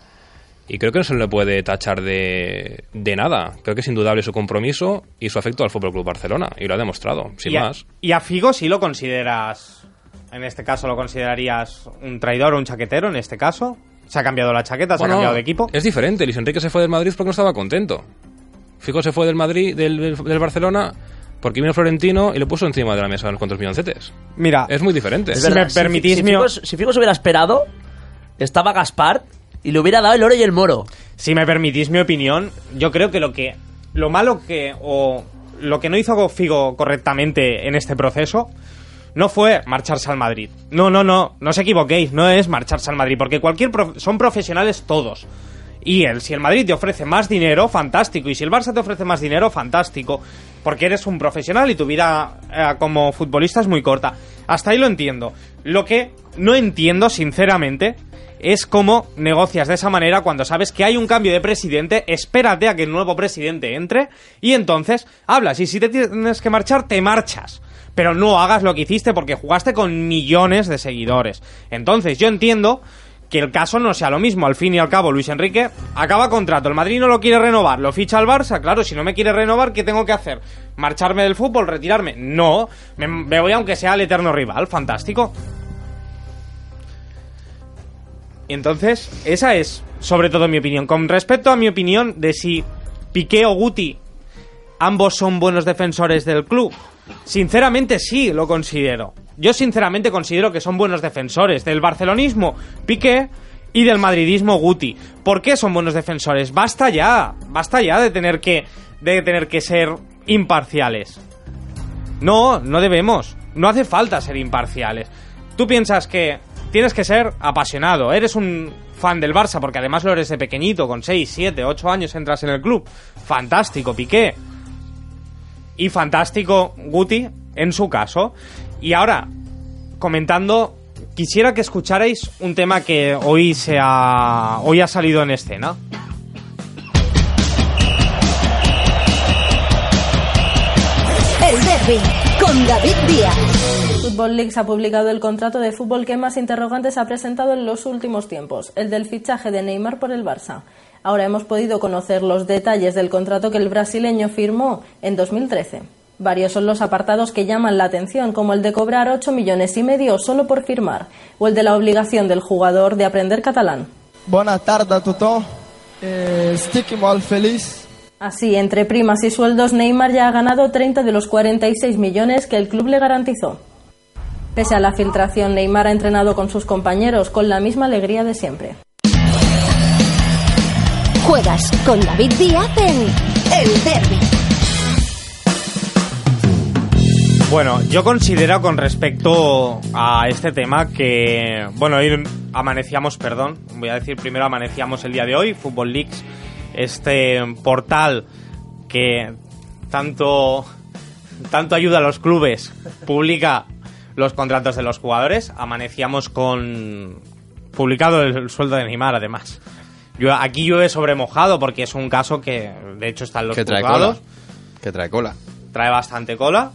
y creo que no se le puede tachar de, de nada. Creo que es indudable su compromiso y su afecto al Fútbol Club Barcelona y lo ha demostrado, sin y, a, más. y a Figo sí lo consideras. En este caso, ¿lo considerarías un traidor o un chaquetero? En este caso, se ha cambiado la chaqueta, se Bueno, ha cambiado de equipo. Es diferente. Luis Enrique se fue del Madrid porque no estaba contento. Figo se fue del Madrid, del, del- Barcelona, porque vino Florentino y le puso encima de la mesa unos cuantos milloncetes. Mira, Es muy diferente. Si me permitís, si, Figo, si Figo se hubiera esperado, estaba Gaspar y le hubiera dado el oro y el moro. Si me permitís mi opinión, yo creo que lo que lo malo que o lo que no hizo Figo correctamente en este proceso no fue marcharse al Madrid. No, no, no, no os equivoquéis, no es marcharse al Madrid, porque cualquier prof- son profesionales todos. Y él, si el Madrid te ofrece más dinero, fantástico. Y si el Barça te ofrece más dinero, fantástico. Porque eres un profesional y tu vida eh, como futbolista es muy corta. Hasta ahí lo entiendo. Lo que no entiendo, sinceramente, es cómo negocias de esa manera cuando sabes que hay un cambio de presidente, espérate a que el nuevo presidente entre y entonces hablas. Y si te tienes que marchar, te marchas. Pero no hagas lo que hiciste porque jugaste con millones de seguidores. Entonces yo entiendo que el caso no sea lo mismo. Al fin y al cabo, Luis Enrique acaba contrato. El Madrid no lo quiere renovar. Lo ficha al Barça. Claro, si no me quiere renovar, ¿qué tengo que hacer? ¿Marcharme del fútbol? ¿Retirarme? No. Me, me voy aunque sea el eterno rival. Fantástico. Entonces, esa es sobre todo mi opinión. Con respecto a mi opinión de si Piqué o Guti ambos son buenos defensores del club, sinceramente sí lo considero. Yo sinceramente considero que son buenos defensores del barcelonismo Piqué y del madridismo Guti. ¿Por qué son buenos defensores? Basta ya, basta ya de tener que de tener que ser imparciales. No, no debemos. No hace falta ser imparciales. Tú piensas que tienes que ser apasionado. Eres un fan del Barça porque además lo eres de pequeñito, con 6, 7, 8 años entras en el club. Fantástico, Piqué. Y fantástico Guti en su caso. Y ahora, comentando, quisiera que escucharais un tema que hoy se ha hoy ha salido en escena. El derby con David Díaz. Football League ha publicado el contrato de fútbol que más interrogantes ha presentado en los últimos tiempos, el del fichaje de Neymar por el Barça. Ahora hemos podido conocer los detalles del contrato que el brasileño firmó en 2013. Varios son los apartados que llaman la atención, como el de cobrar 8 millones y medio solo por firmar, o el de la obligación del jugador de aprender catalán. Buenas tardes. Eh, feliz. Así, entre primas y sueldos, Neymar ya ha ganado 30 de los 46 millones que el club le garantizó. Pese a la filtración, Neymar ha entrenado con sus compañeros con la misma alegría de siempre. Juegas con David Díaz en El Derby. Bueno, yo considero con respecto a este tema que, bueno, hoy amanecíamos, perdón, voy a decir primero amanecíamos el día de hoy, Football Leaks, este portal que tanto, tanto ayuda a los clubes, publica los contratos de los jugadores, amanecíamos con publicado el sueldo de Neymar además. Yo, aquí llueve sobre mojado porque es un caso que de hecho está en los Que trae cola. Que trae cola. trae bastante cola.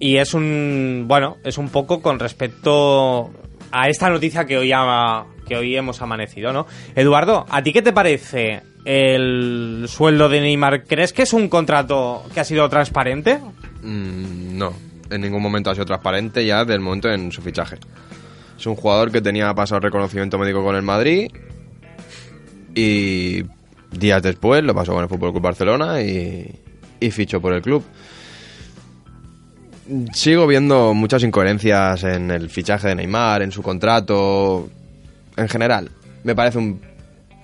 Y es un bueno es un poco con respecto a esta noticia que hoy ha- que hoy hemos amanecido no Eduardo a ti qué te parece el sueldo de Neymar crees que es un contrato que ha sido transparente Mm, no, en ningún momento ha sido transparente ya del momento en su fichaje. Es un jugador que tenía pasado reconocimiento médico con el Madrid y días después lo pasó con el Fútbol Club Barcelona y, y fichó por el club. Sigo viendo muchas incoherencias en el fichaje de Neymar, en su contrato, en general. Me parece un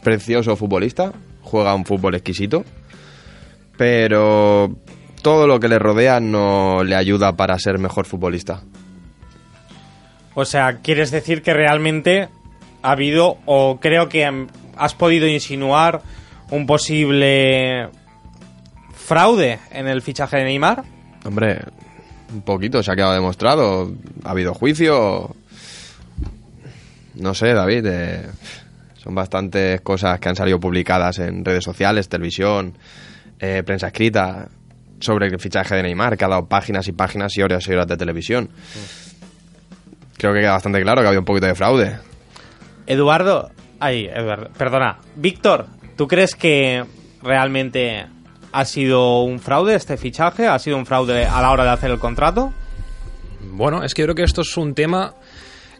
precioso futbolista, juega un fútbol exquisito, pero todo lo que le rodea no le ayuda para ser mejor futbolista. o sea quieres decir que realmente ha habido o creo que has podido insinuar un posible fraude en el fichaje de Neymar Hombre, un poquito se ha quedado demostrado. Ha habido juicio. No sé, David. eh, son bastantes cosas que han salido publicadas en redes sociales, televisión, eh, prensa escrita sobre el fichaje de Neymar, que ha dado páginas y páginas y horas y horas de televisión. Creo que queda bastante claro que había un poquito de fraude. Eduardo, ay, Eduardo, perdona. Víctor, ¿tú crees que realmente ha sido un fraude este fichaje? ¿Ha sido un fraude a la hora de hacer el contrato? Bueno, es que yo creo que esto es un tema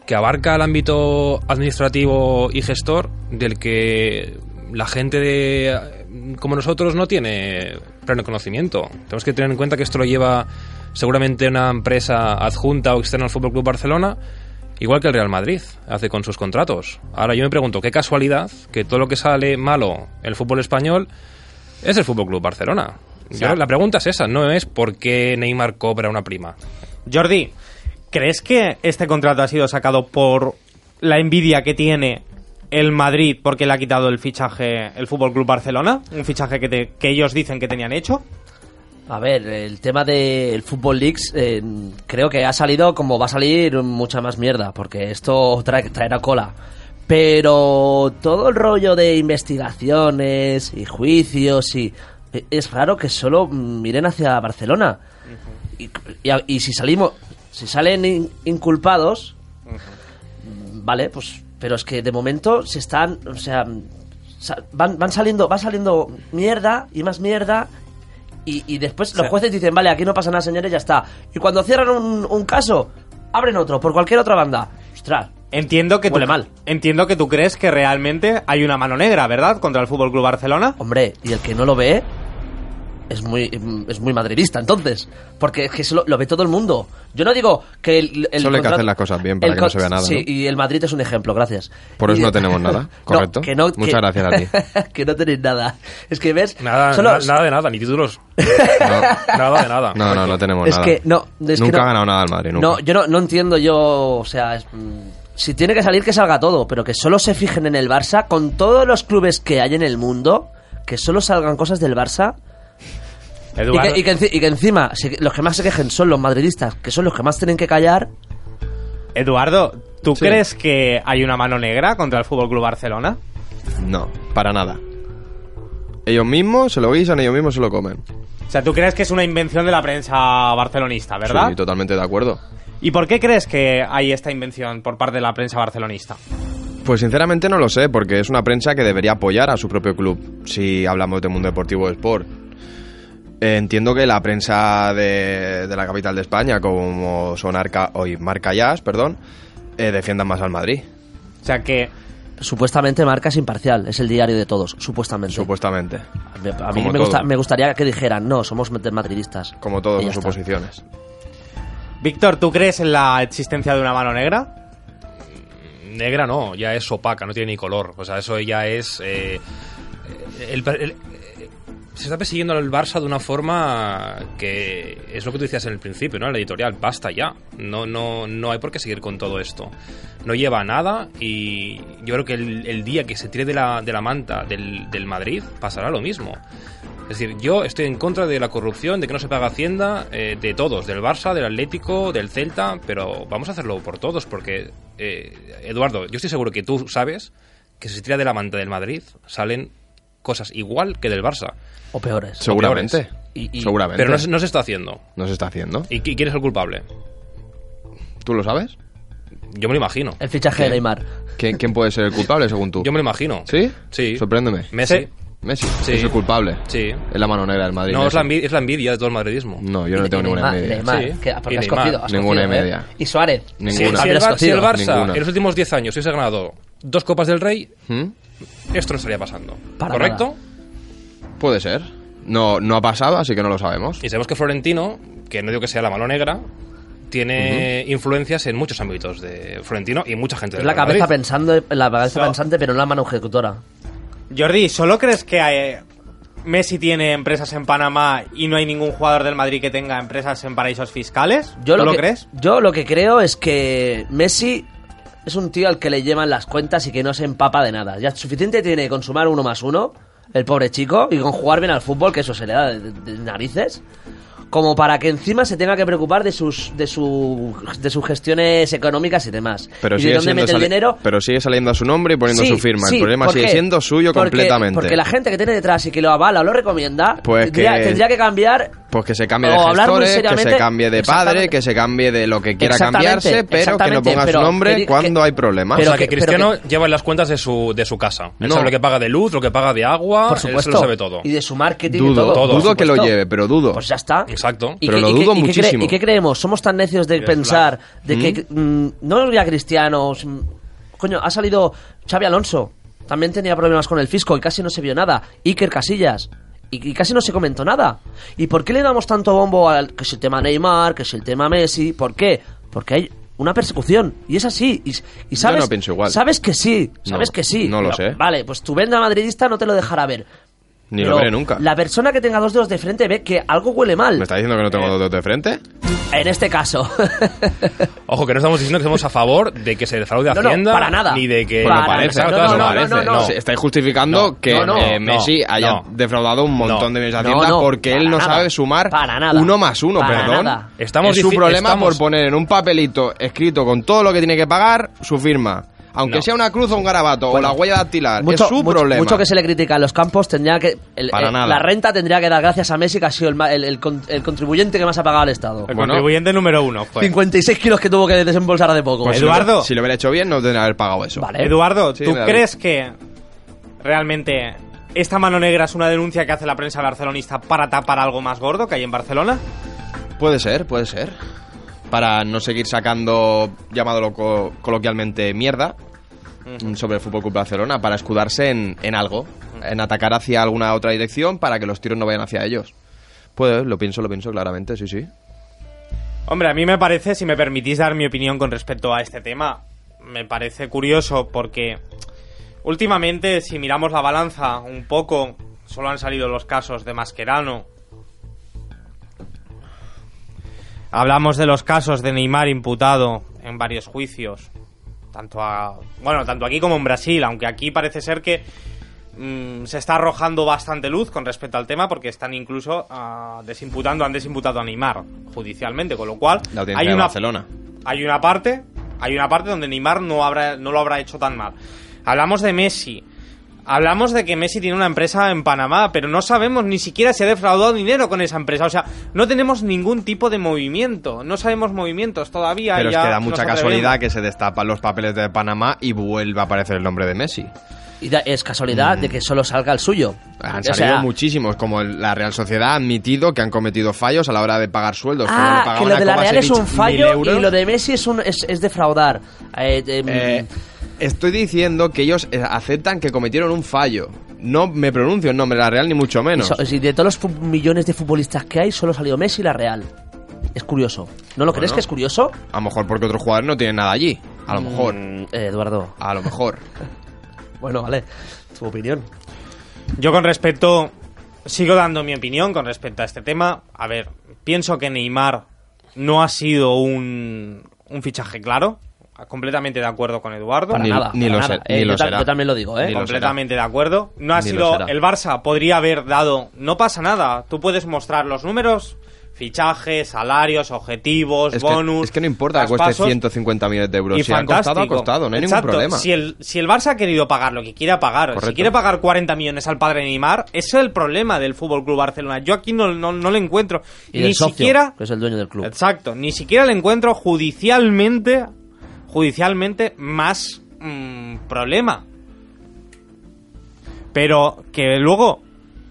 que abarca el ámbito administrativo y gestor del que la gente de, como nosotros no tiene pleno conocimiento. Tenemos que tener en cuenta que esto lo lleva seguramente una empresa adjunta o externa al Fútbol Club Barcelona, igual que el Real Madrid hace con sus contratos. Ahora yo me pregunto, qué casualidad que todo lo que sale malo en el fútbol español es el Fútbol Club Barcelona. Yo- la pregunta es esa, no es por qué Neymar cobra una prima. Jordi, ¿crees que este contrato ha sido sacado por la envidia que tiene el Madrid porque le ha quitado el fichaje el Fútbol Club Barcelona? Un fichaje que, te- que ellos dicen que tenían hecho. A ver, el tema del Football Leaks eh, creo que ha salido como va a salir mucha más mierda, porque esto trae, traerá cola. Pero todo el rollo de investigaciones y juicios y... eh, Es raro que solo miren hacia Barcelona. y, y- y si salimos... Si salen in- inculpados... mm, Vale, pues... Pero es que de momento se están... O sea... Van, van saliendo va saliendo mierda y más mierda y, y después los jueces dicen, vale, aquí no pasa nada, señores, ya está. Y cuando cierran un, un caso, abren otro, por cualquier otra banda. Ostras, Entiendo que, tú, Huele mal. entiendo que tú crees que realmente hay una mano negra, ¿verdad? Contra el Fútbol Club Barcelona. hombre, y el que no lo ve es muy, es muy madridista, entonces. Porque es que eso lo, lo ve todo el mundo. Yo no digo que el. el Solo hay que hacer las cosas bien para que no se vea nada, Sí, ¿no? y el Madrid es un ejemplo, gracias. Por eso Y- no tenemos nada, ¿correcto? que no, Muchas gracias a ti. que no tenéis nada. Es que ves. Nada, solo- na- nada de nada, ni títulos. No, Nada de nada. no, no, no tenemos Es nada. que no, es que nunca no- ha ganado nada el Madrid, nunca. No, yo no, no entiendo yo, o sea, es, mm, si tiene que salir que salga todo, pero que solo se fijen en el Barça, con todos los clubes que hay en el mundo, que solo salgan cosas del Barça y que, y que enci- y que encima se- los que más se quejen son los madridistas, que son los que más tienen que callar. Eduardo, ¿tú Sí. crees que hay una mano negra contra el Fútbol Club Barcelona? No, para nada. Ellos mismos se lo guisan, ellos mismos se lo comen. O sea, ¿tú crees que es una invención de la prensa barcelonista, verdad? Sí, totalmente de acuerdo. ¿Y por qué crees que hay esta invención por parte de la prensa barcelonista? Pues sinceramente no lo sé, porque es una prensa que debería apoyar a su propio club, si hablamos de mundo deportivo de sport. Entiendo que la prensa de, de la capital de España, como son Arca, hoy Marca Jazz, perdón, eh, defiendan más al Madrid. O sea que Supuestamente Marca es imparcial, es el diario de todos, supuestamente. Supuestamente. A mí Como me, gusta- todo. me gustaría que dijeran, no, somos madridistas. Como todos está. suposiciones. Víctor, ¿tú crees en la existencia de una mano negra? Negra no, ya es opaca, no tiene ni color. O sea, eso ya es. eh, el- el- se está persiguiendo al Barça de una forma que es lo que tú decías en el principio, ¿no? En la editorial, basta ya. No, no, no hay por qué seguir con todo esto. No lleva a nada y yo creo que el, el día que se tire de la, de la manta del, del Madrid pasará lo mismo. Es decir, yo estoy en contra de la corrupción, de que no se paga Hacienda, eh, de todos, del Barça, del Atlético, del Celta, pero vamos a hacerlo por todos, porque, eh, Eduardo, yo estoy seguro que tú sabes que si se tira de la manta del Madrid salen cosas igual que del Barça. O peores. Seguramente. O peores. Y- y- Seguramente. Pero no, se- no se está haciendo. No se está haciendo. ¿Y qui- quién es el culpable? ¿Tú lo sabes? Yo me lo imagino. El fichaje de Neymar. ¿Quién, quién puede ser el culpable según tú? Yo me lo imagino. ¿Sí? Sí. Sorpréndeme. Messi. Messi. Sí. Es el culpable. Sí. Es la mano negra del Madrid. No, es la, envidia, es la envidia de todo el madridismo. No, yo no tengo ninguna Neymar, media. Neymar, Sí. que- porque Y has Neymar. cogido, has Ninguna cogido, ¿eh? media. Y Suárez. Si, Ninguna. si el, Bar- si. Barça Ninguna. en los últimos 10 años hubiese ganado dos Copas del Rey, ¿Mm? esto no estaría pasando. Para ¿Correcto? Puede ser. No, no ha pasado, así que no lo sabemos. Y sabemos que Florentino, que no digo que sea la mano negra, tiene influencias en muchos ámbitos de Florentino y mucha gente Es la cabeza Madrid. pensando, la cabeza So- pensante, pero no la mano ejecutora. Jordi, ¿solo crees que eh, Messi tiene empresas en Panamá y no hay ningún jugador del Madrid que tenga empresas en paraísos fiscales? Yo ¿Tú lo, lo que, crees? Yo lo que creo es que Messi es un tío al que le llevan las cuentas y que no se empapa de nada. Ya suficiente tiene con sumar uno más uno, el pobre chico, y con jugar bien al fútbol, que eso se le da de, narices, como para que encima se tenga que preocupar de sus de, su, de sus gestiones económicas y demás. Pero y sigue, de dónde mete el dinero. pero sigue saliendo a su nombre y poniendo Sí, su firma. sí, el problema ¿por sigue qué? siendo suyo Porque- completamente. Porque la gente que tiene detrás y que lo avala o lo recomienda, Pues tendría, que- tendría que cambiar Pues que se cambie de O gestores, que se cambie de padre, que se cambie de lo que quiera cambiarse, pero que no ponga pero su nombre que- cuando que- hay problemas. O sea, pero que que- Cristiano pero lleva las cuentas de su, de su casa. Él No. sabe lo que paga de luz, lo que paga de agua, por él se supuesto, lo sabe todo. y de su marketing y dudo, todo. todo, dudo que lo supuesto. lleve, pero dudo. Pues ya está. Exacto. ¿Y Pero lo y qué- dudo y muchísimo. ¿Y qué creemos? Somos tan necios de pensar de que, mm, no ya cristianos. mm, Coño, ha salido Xavi Alonso. También tenía problemas con el fisco y casi no se vio nada. Iker Casillas. Y, y casi no se comentó nada. ¿Y por qué le damos tanto bombo al que es el tema Neymar, que es el tema Messi? ¿Por qué? Porque hay una persecución. Y es así. Y, y sabes, no pienso igual. Sabes que sí. Sabes No, que sí. no lo Pero, sé. Vale, pues tu venda madridista no te lo dejará ver. Ni Pero lo veré nunca. La persona que tenga dos dedos de frente ve que algo huele mal. ¿Me está diciendo que no tengo dos dedos de frente? En este caso. Ojo, que no estamos diciendo que estamos a favor de que se defraude No, no, Hacienda. para nada. Ni de que. Pues no parece, no, no, no no, parece. no, no, no. Estáis justificando No, que no, no, eh, no, Messi haya no. defraudado un montón No. de millones de No, Hacienda no, porque él no nada. sabe sumar Para nada. uno más uno, Para perdón. nada. Estamos es su problema estamos- por poner en un papelito escrito con todo lo que tiene que pagar su firma. Aunque No. sea una cruz o un garabato Bueno, o la huella dactilar, mucho, es su mucho- problema. mucho que se le critica a los campos, tendría que. el- Para el- nada. La renta tendría que dar gracias a Messi, que ha sido el, el- el con- el contribuyente que más ha pagado al Estado. El Bueno. contribuyente número uno fue. 56 kilos que tuvo que desembolsar de poco. Pues Eduardo. Si lo hubiera hecho bien, no tendría que haber pagado eso. Vale. Eduardo, Sí, ¿tú crees que realmente esta mano negra es una denuncia que hace la prensa barcelonista para tapar algo más gordo que hay en Barcelona? Puede ser, puede ser. Para no seguir sacando, llamándolo co- coloquialmente, mierda sobre el Fútbol Club Barcelona, para escudarse en, en algo, en atacar hacia alguna otra dirección para que los tiros no vayan hacia ellos. Puede, lo pienso, lo pienso claramente, sí, sí. Hombre, a mí me parece, si me permitís dar mi opinión con respecto a este tema, me parece curioso porque últimamente, si miramos la balanza un poco, solo han salido los casos de Mascherano. Hablamos de los casos de Neymar imputado en varios juicios, tanto a, bueno, tanto aquí como en Brasil, aunque aquí parece ser que mm, se está arrojando bastante luz con respecto al tema porque están incluso ah, desimputando, han desimputado a Neymar judicialmente, con lo cual La hay una, Barcelona. hay una parte, hay una parte donde Neymar no habrá, no lo habrá hecho tan mal. Hablamos de Messi. Hablamos de que Messi tiene una empresa en Panamá, pero no sabemos ni siquiera si ha defraudado dinero con esa empresa. O sea, no tenemos ningún tipo de movimiento. No sabemos movimientos todavía. Pero es ya que da mucha atrevemos. casualidad que se destapan los papeles de Panamá y vuelve a aparecer el nombre de Messi. Y da- es casualidad de que solo salga el suyo. Han O salido sea, muchísimos, como la Real Sociedad ha admitido que han cometido fallos a la hora de pagar sueldos. Ah, que lo de la Real es un 1000 fallo y lo de Messi es, un, es, es defraudar. Eh, em, Eh, estoy diciendo que ellos eh, aceptan que cometieron un fallo. No me pronuncio el nombre de la Real ni mucho menos. so- y de todos los millones de futbolistas que hay, solo salió Messi y la Real. Es curioso. ¿No lo crees que es curioso? A lo mejor porque otros jugadores no tienen nada allí. A lo mejor. Mm, eh, Eduardo. A lo mejor. Bueno, vale. Tu opinión. Yo con respecto, sigo dando mi opinión con respecto a este tema. A ver, pienso que Neymar no ha sido un, un fichaje claro. Completamente de acuerdo con Eduardo. Para Ni- nada. ni para lo nada. Eh, lo yo, será. yo también lo digo, ¿eh? Ni Completamente de acuerdo. No ha Ni sido. El Barça podría haber dado. No pasa nada. Tú puedes mostrar los números, fichajes, salarios, objetivos, Es que, bonus. es que no importa que cueste traspasos, 150 millones de euros. y si ha costado, ha costado. No hay Exacto. ningún problema. Si el, si el Barça ha querido pagar lo que quiera pagar, si quiere pagar 40 millones al padre Neymar, ese es el problema del Fútbol Club Barcelona. Yo aquí no, no, no le encuentro Y ni socio, siquiera. que es el dueño del club. Exacto, ni siquiera le encuentro judicialmente, judicialmente más mm, problema. Pero que luego,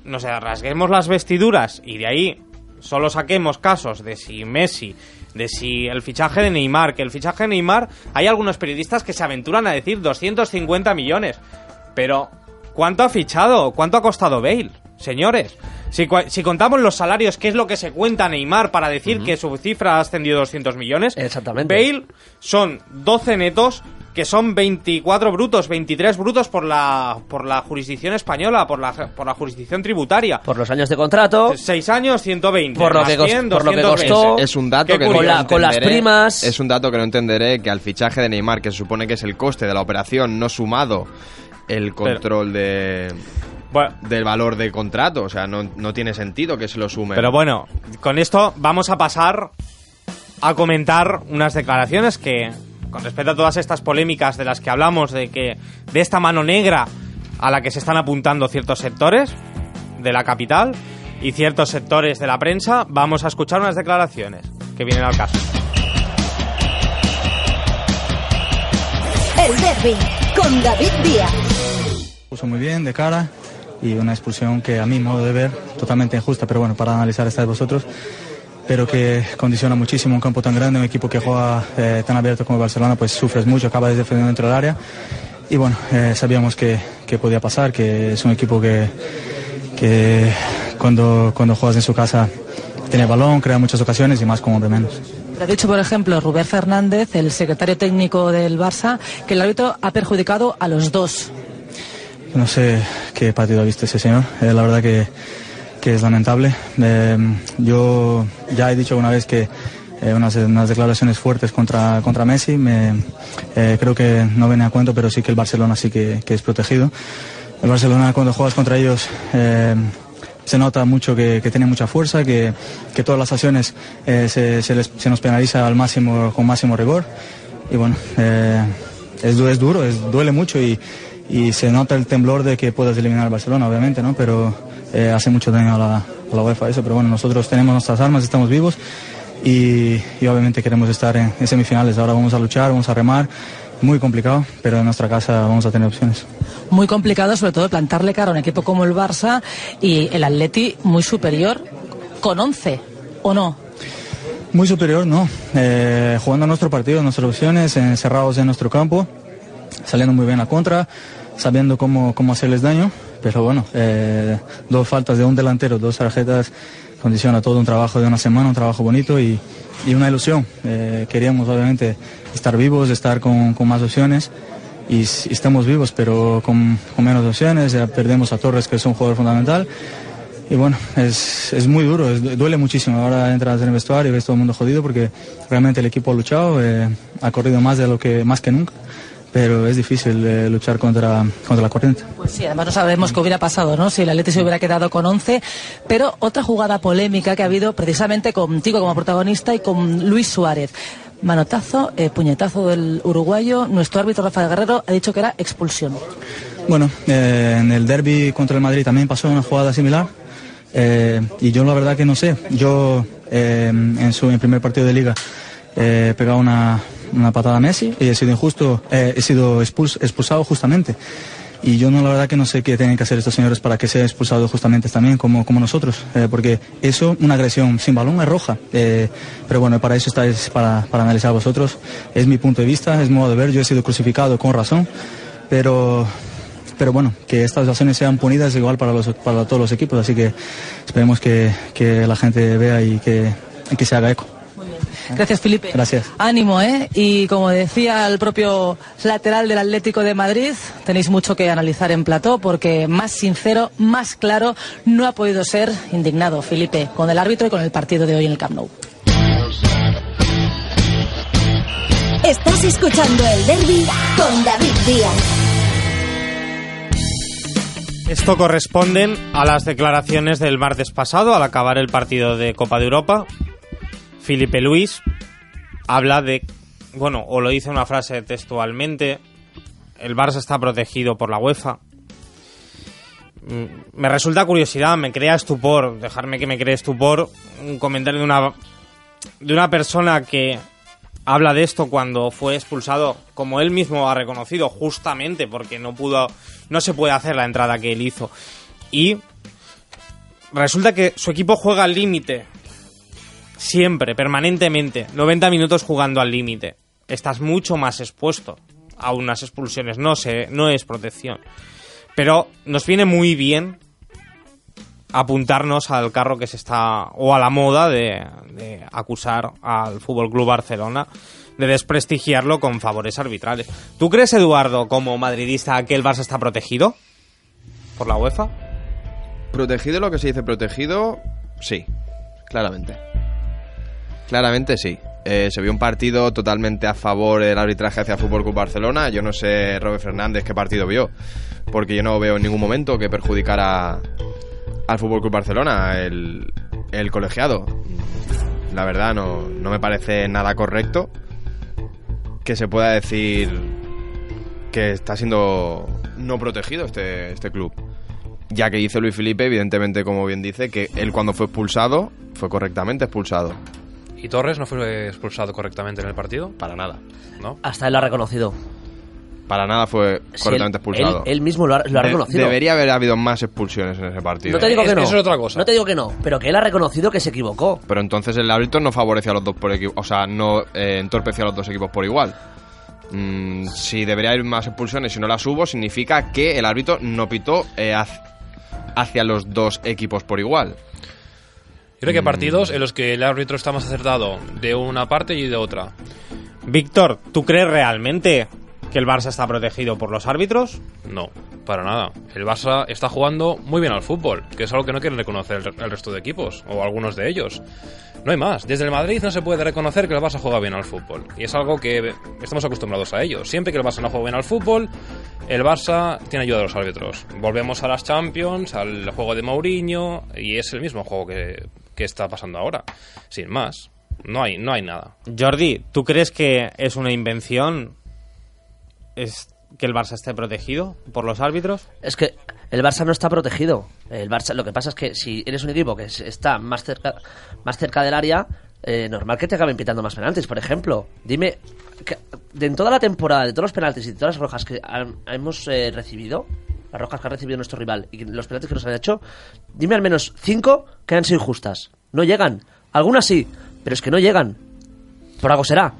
no sé, rasguemos las vestiduras y de ahí solo saquemos casos de si Messi, de si el fichaje de Neymar, que el fichaje de Neymar, hay algunos periodistas que se aventuran a decir 250 millones. Pero, ¿cuánto ha fichado? ¿Cuánto ha costado Bale? Señores, si, cua- si contamos los salarios, ¿qué es lo que se cuenta Neymar para decir que su cifra ha ascendido a 200 millones? Exactamente. Bale son 12 netos, que son 24 brutos, 23 brutos por la, por la jurisdicción española, por la, por la jurisdicción tributaria. Por los años de contrato. 6 años, 120. Por lo que cos- 100, por lo que 220. costó. Es un dato que. Con la- con las entenderé. primas. Es un dato que no entenderé que al fichaje de Neymar, que se supone que es el coste de la operación, no sumado el control de Bueno, del valor del contrato. O sea, no, no tiene sentido que se lo sume. Pero bueno, con esto vamos a pasar a comentar unas declaraciones que, con respecto a todas estas polémicas de las que hablamos, de que de esta mano negra a la que se están apuntando ciertos sectores de la capital y ciertos sectores de la prensa, vamos a escuchar unas declaraciones que vienen al caso. El derby con David Díaz. puso muy bien de cara y una expulsión que a mi modo de ver totalmente injusta, pero bueno, para analizar está de vosotros, pero que condiciona muchísimo un campo tan grande, un equipo que juega eh, tan abierto como el Barcelona, pues sufres mucho, acabas defendiendo dentro del área y bueno, eh, sabíamos que, que podía pasar, que es un equipo que, que cuando, cuando juegas en su casa tiene balón, crea muchas ocasiones y más con hombre menos. Ha dicho, por ejemplo, Rubén Fernández, el secretario técnico del Barça, que el árbitro ha perjudicado a los dos. No sé qué partido ha visto ese señor. Eh, la verdad que, que es lamentable. Eh, yo ya he dicho una vez que eh, unas, declaraciones fuertes contra, contra Messi me, eh, creo que no viene a cuento, pero sí que el Barcelona sí que, es protegido. El Barcelona cuando juegas contra ellos eh, se nota mucho que, tiene mucha fuerza, que, que todas las acciones se, nos penaliza al máximo, con máximo rigor. Y bueno, es, es duro, es, duele mucho y, y se nota el temblor de que puedas eliminar al Barcelona, obviamente, ¿no? Pero eh, hace mucho daño a la, a la UEFA eso. Pero bueno, nosotros tenemos nuestras armas, estamos vivos y, y obviamente queremos estar en, en semifinales. Ahora vamos a luchar, vamos a remar. Muy complicado, pero en nuestra casa vamos a tener opciones. Muy complicado, sobre todo, plantarle cara a un equipo como el Barça y el Atleti muy superior, con 11, ¿o no? Muy superior, no. Eh, jugando nuestro partido, nuestras opciones, encerrados en nuestro campo, saliendo muy bien a contra, sabiendo cómo, cómo hacerles daño. Pero bueno, eh, dos faltas de un delantero, dos tarjetas, condiciona todo un trabajo de una semana, un trabajo bonito y, y una ilusión. Eh, queríamos obviamente estar vivos, estar con, con más opciones y, estamos vivos, pero con, con menos opciones. Ya perdemos a Torres, que es un jugador fundamental. Y bueno, es, es muy duro, duele muchísimo. Ahora entras en el vestuario y ves todo el mundo jodido porque realmente el equipo ha luchado, eh, ha corrido más de lo que más que nunca, pero es difícil eh, luchar contra, contra la corriente. Pues sí, además no sabemos qué hubiera pasado, ¿no? Si el Atleti se hubiera quedado con 11. Pero otra jugada polémica que ha habido precisamente contigo como protagonista y con Luis Suárez. Manotazo, eh, puñetazo del uruguayo. Nuestro árbitro Rafael Guerrero ha dicho que era expulsión. Bueno, eh, en el derby contra el Madrid también pasó una jugada similar. eh, y yo la verdad que no sé. Yo en su en primer partido de liga eh, pegado una, una patada Messi y he sido injusto, eh, he sido expuls- expulsado justamente. Y yo no la verdad que no sé qué tienen que hacer estos señores para que sea expulsado justamente también como, como nosotros. eh, porque eso, una agresión sin balón es roja. eh, pero bueno, para eso estáis, para, para analizar vosotros. Es mi punto de vista, es modo de ver. Yo he sido crucificado con razón. Pero pero bueno, que estas acciones sean punidas igual para, los, para todos los equipos, así que esperemos que, que la gente vea y que, que se haga eco. Gracias, Felipe. Gracias. Ánimo, ¿eh? Y como decía el propio lateral del Atlético de Madrid, tenéis mucho que analizar en plató porque más sincero, más claro, no ha podido ser indignado Felipe con el árbitro y con el partido de hoy en el Camp Nou. Estás escuchando el derby con David Díaz. Esto corresponden a las declaraciones del martes pasado al acabar el partido de Copa de Europa. Felipe Luis habla de, bueno, o lo dice una frase textualmente, el Barça está protegido por la UEFA. Mm, Me resulta curiosidad, me crea estupor, dejarme que me cree estupor un comentario de una de una persona que habla de esto cuando fue expulsado, como él mismo ha reconocido, justamente porque no pudo, no se puede hacer la entrada que él hizo. Y resulta que su equipo juega al límite. Siempre, permanentemente. 90 minutos jugando al límite. Estás mucho más expuesto a unas expulsiones. No sé, no es protección. Pero nos viene muy bien apuntarnos al carro que se está o a la moda de, de acusar al Fútbol Club Barcelona de desprestigiarlo con favores arbitrales. ¿Tú crees, Eduardo, como madridista, que el Barça está protegido por la UEFA? Protegido lo que se dice protegido, sí, claramente. Claramente sí. Eh, se vio un partido totalmente a favor del arbitraje hacia Fútbol Club Barcelona. Yo no sé, Robert Fernández, qué partido vio, porque yo no veo en ningún momento que perjudicara al Fútbol Club Barcelona el, el colegiado. La verdad, no, no me parece nada correcto que se pueda decir que está siendo no protegido este, este club. Ya que dice Luis Felipe, evidentemente, como bien dice, que él cuando fue expulsado, fue correctamente expulsado. ¿Y Torres no fue expulsado correctamente en el partido? Para nada. ¿No? Hasta él lo ha reconocido. Para nada fue Sí, correctamente él- expulsado. él- él mismo lo ha- lo ha De- reconocido. debería haber habido más expulsiones en ese partido. No te digo que no. eso es otra cosa. No te digo que no, pero que él ha reconocido que se equivocó. Pero entonces el árbitro no favoreció a los dos por equipo, o sea, no eh, entorpeció a los dos equipos por igual. Mm, si debería haber más expulsiones y no las hubo, significa que el árbitro no pitó eh, hacia los dos equipos por igual. Creo que hay partidos en los que el árbitro está más acertado de una parte y de otra. Víctor, ¿tú crees realmente que el Barça está protegido por los árbitros? No, para nada. El Barça está jugando muy bien al fútbol, que es algo que no quieren reconocer el, el resto de equipos, o algunos de ellos. No hay más. Desde el Madrid no se puede reconocer que el Barça juega bien al fútbol. Y es algo que estamos acostumbrados a ello. Siempre que el Barça no juega bien al fútbol, el Barça tiene ayuda de los árbitros. Volvemos a las Champions, al juego de Mourinho, y es el mismo juego que, que está pasando ahora. Sin más. No hay, no hay nada. Jordi, ¿tú crees que es una invención es que el Barça esté protegido por los árbitros? Es que el Barça no está protegido. El Barça, lo que pasa es que si eres un equipo que es- está más cerca, más cerca del área, eh, normal que te acaben pitando más penaltis. Por ejemplo, dime, que, de en toda la temporada, de todos los penaltis y de todas las rojas que han- hemos eh, recibido, las rojas que ha recibido nuestro rival y los penaltis que nos han hecho, dime al menos cinco que han sido injustas. No llegan. Algunas sí, pero es que no llegan. Por algo será.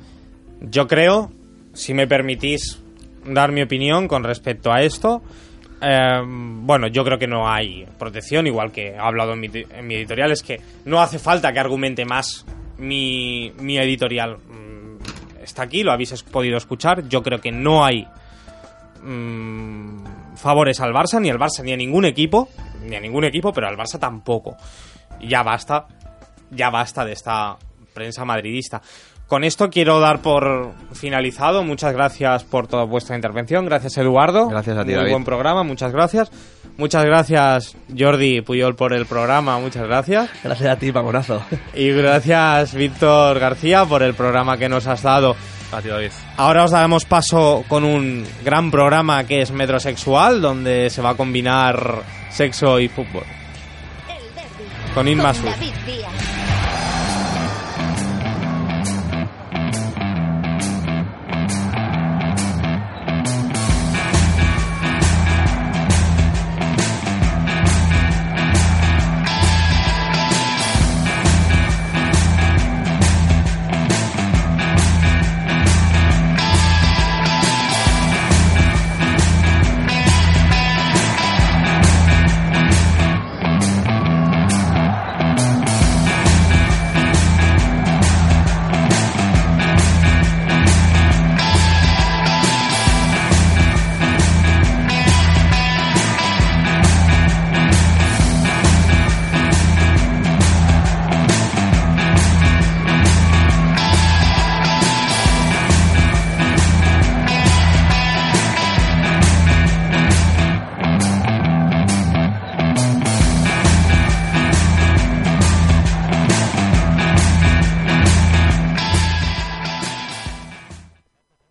Yo creo, si me permitís dar mi opinión con respecto a esto, eh, bueno, yo creo que no hay protección, igual que he hablado en mi, en mi editorial, es que no hace falta que argumente más mi, mi editorial. Mm, Está aquí, lo habéis podido escuchar, yo creo que no hay mm, favores al Barça, ni al Barça, ni a ningún equipo, ni a ningún equipo, pero al Barça tampoco. Y ya basta, ya basta de esta prensa madridista. Con esto quiero dar por finalizado. Muchas gracias por toda vuestra intervención. Gracias, Eduardo. Gracias a ti, Muy David. buen programa, muchas gracias. Muchas gracias, Jordi Puyol, por el programa. Muchas gracias. Gracias a ti, mamonazo. Y gracias, Víctor García, por el programa que nos has dado. A ti, David. Ahora os damos paso con un gran programa que es Metrosexual, donde se va a combinar sexo y fútbol. Con Inma Con Sur. David Díaz.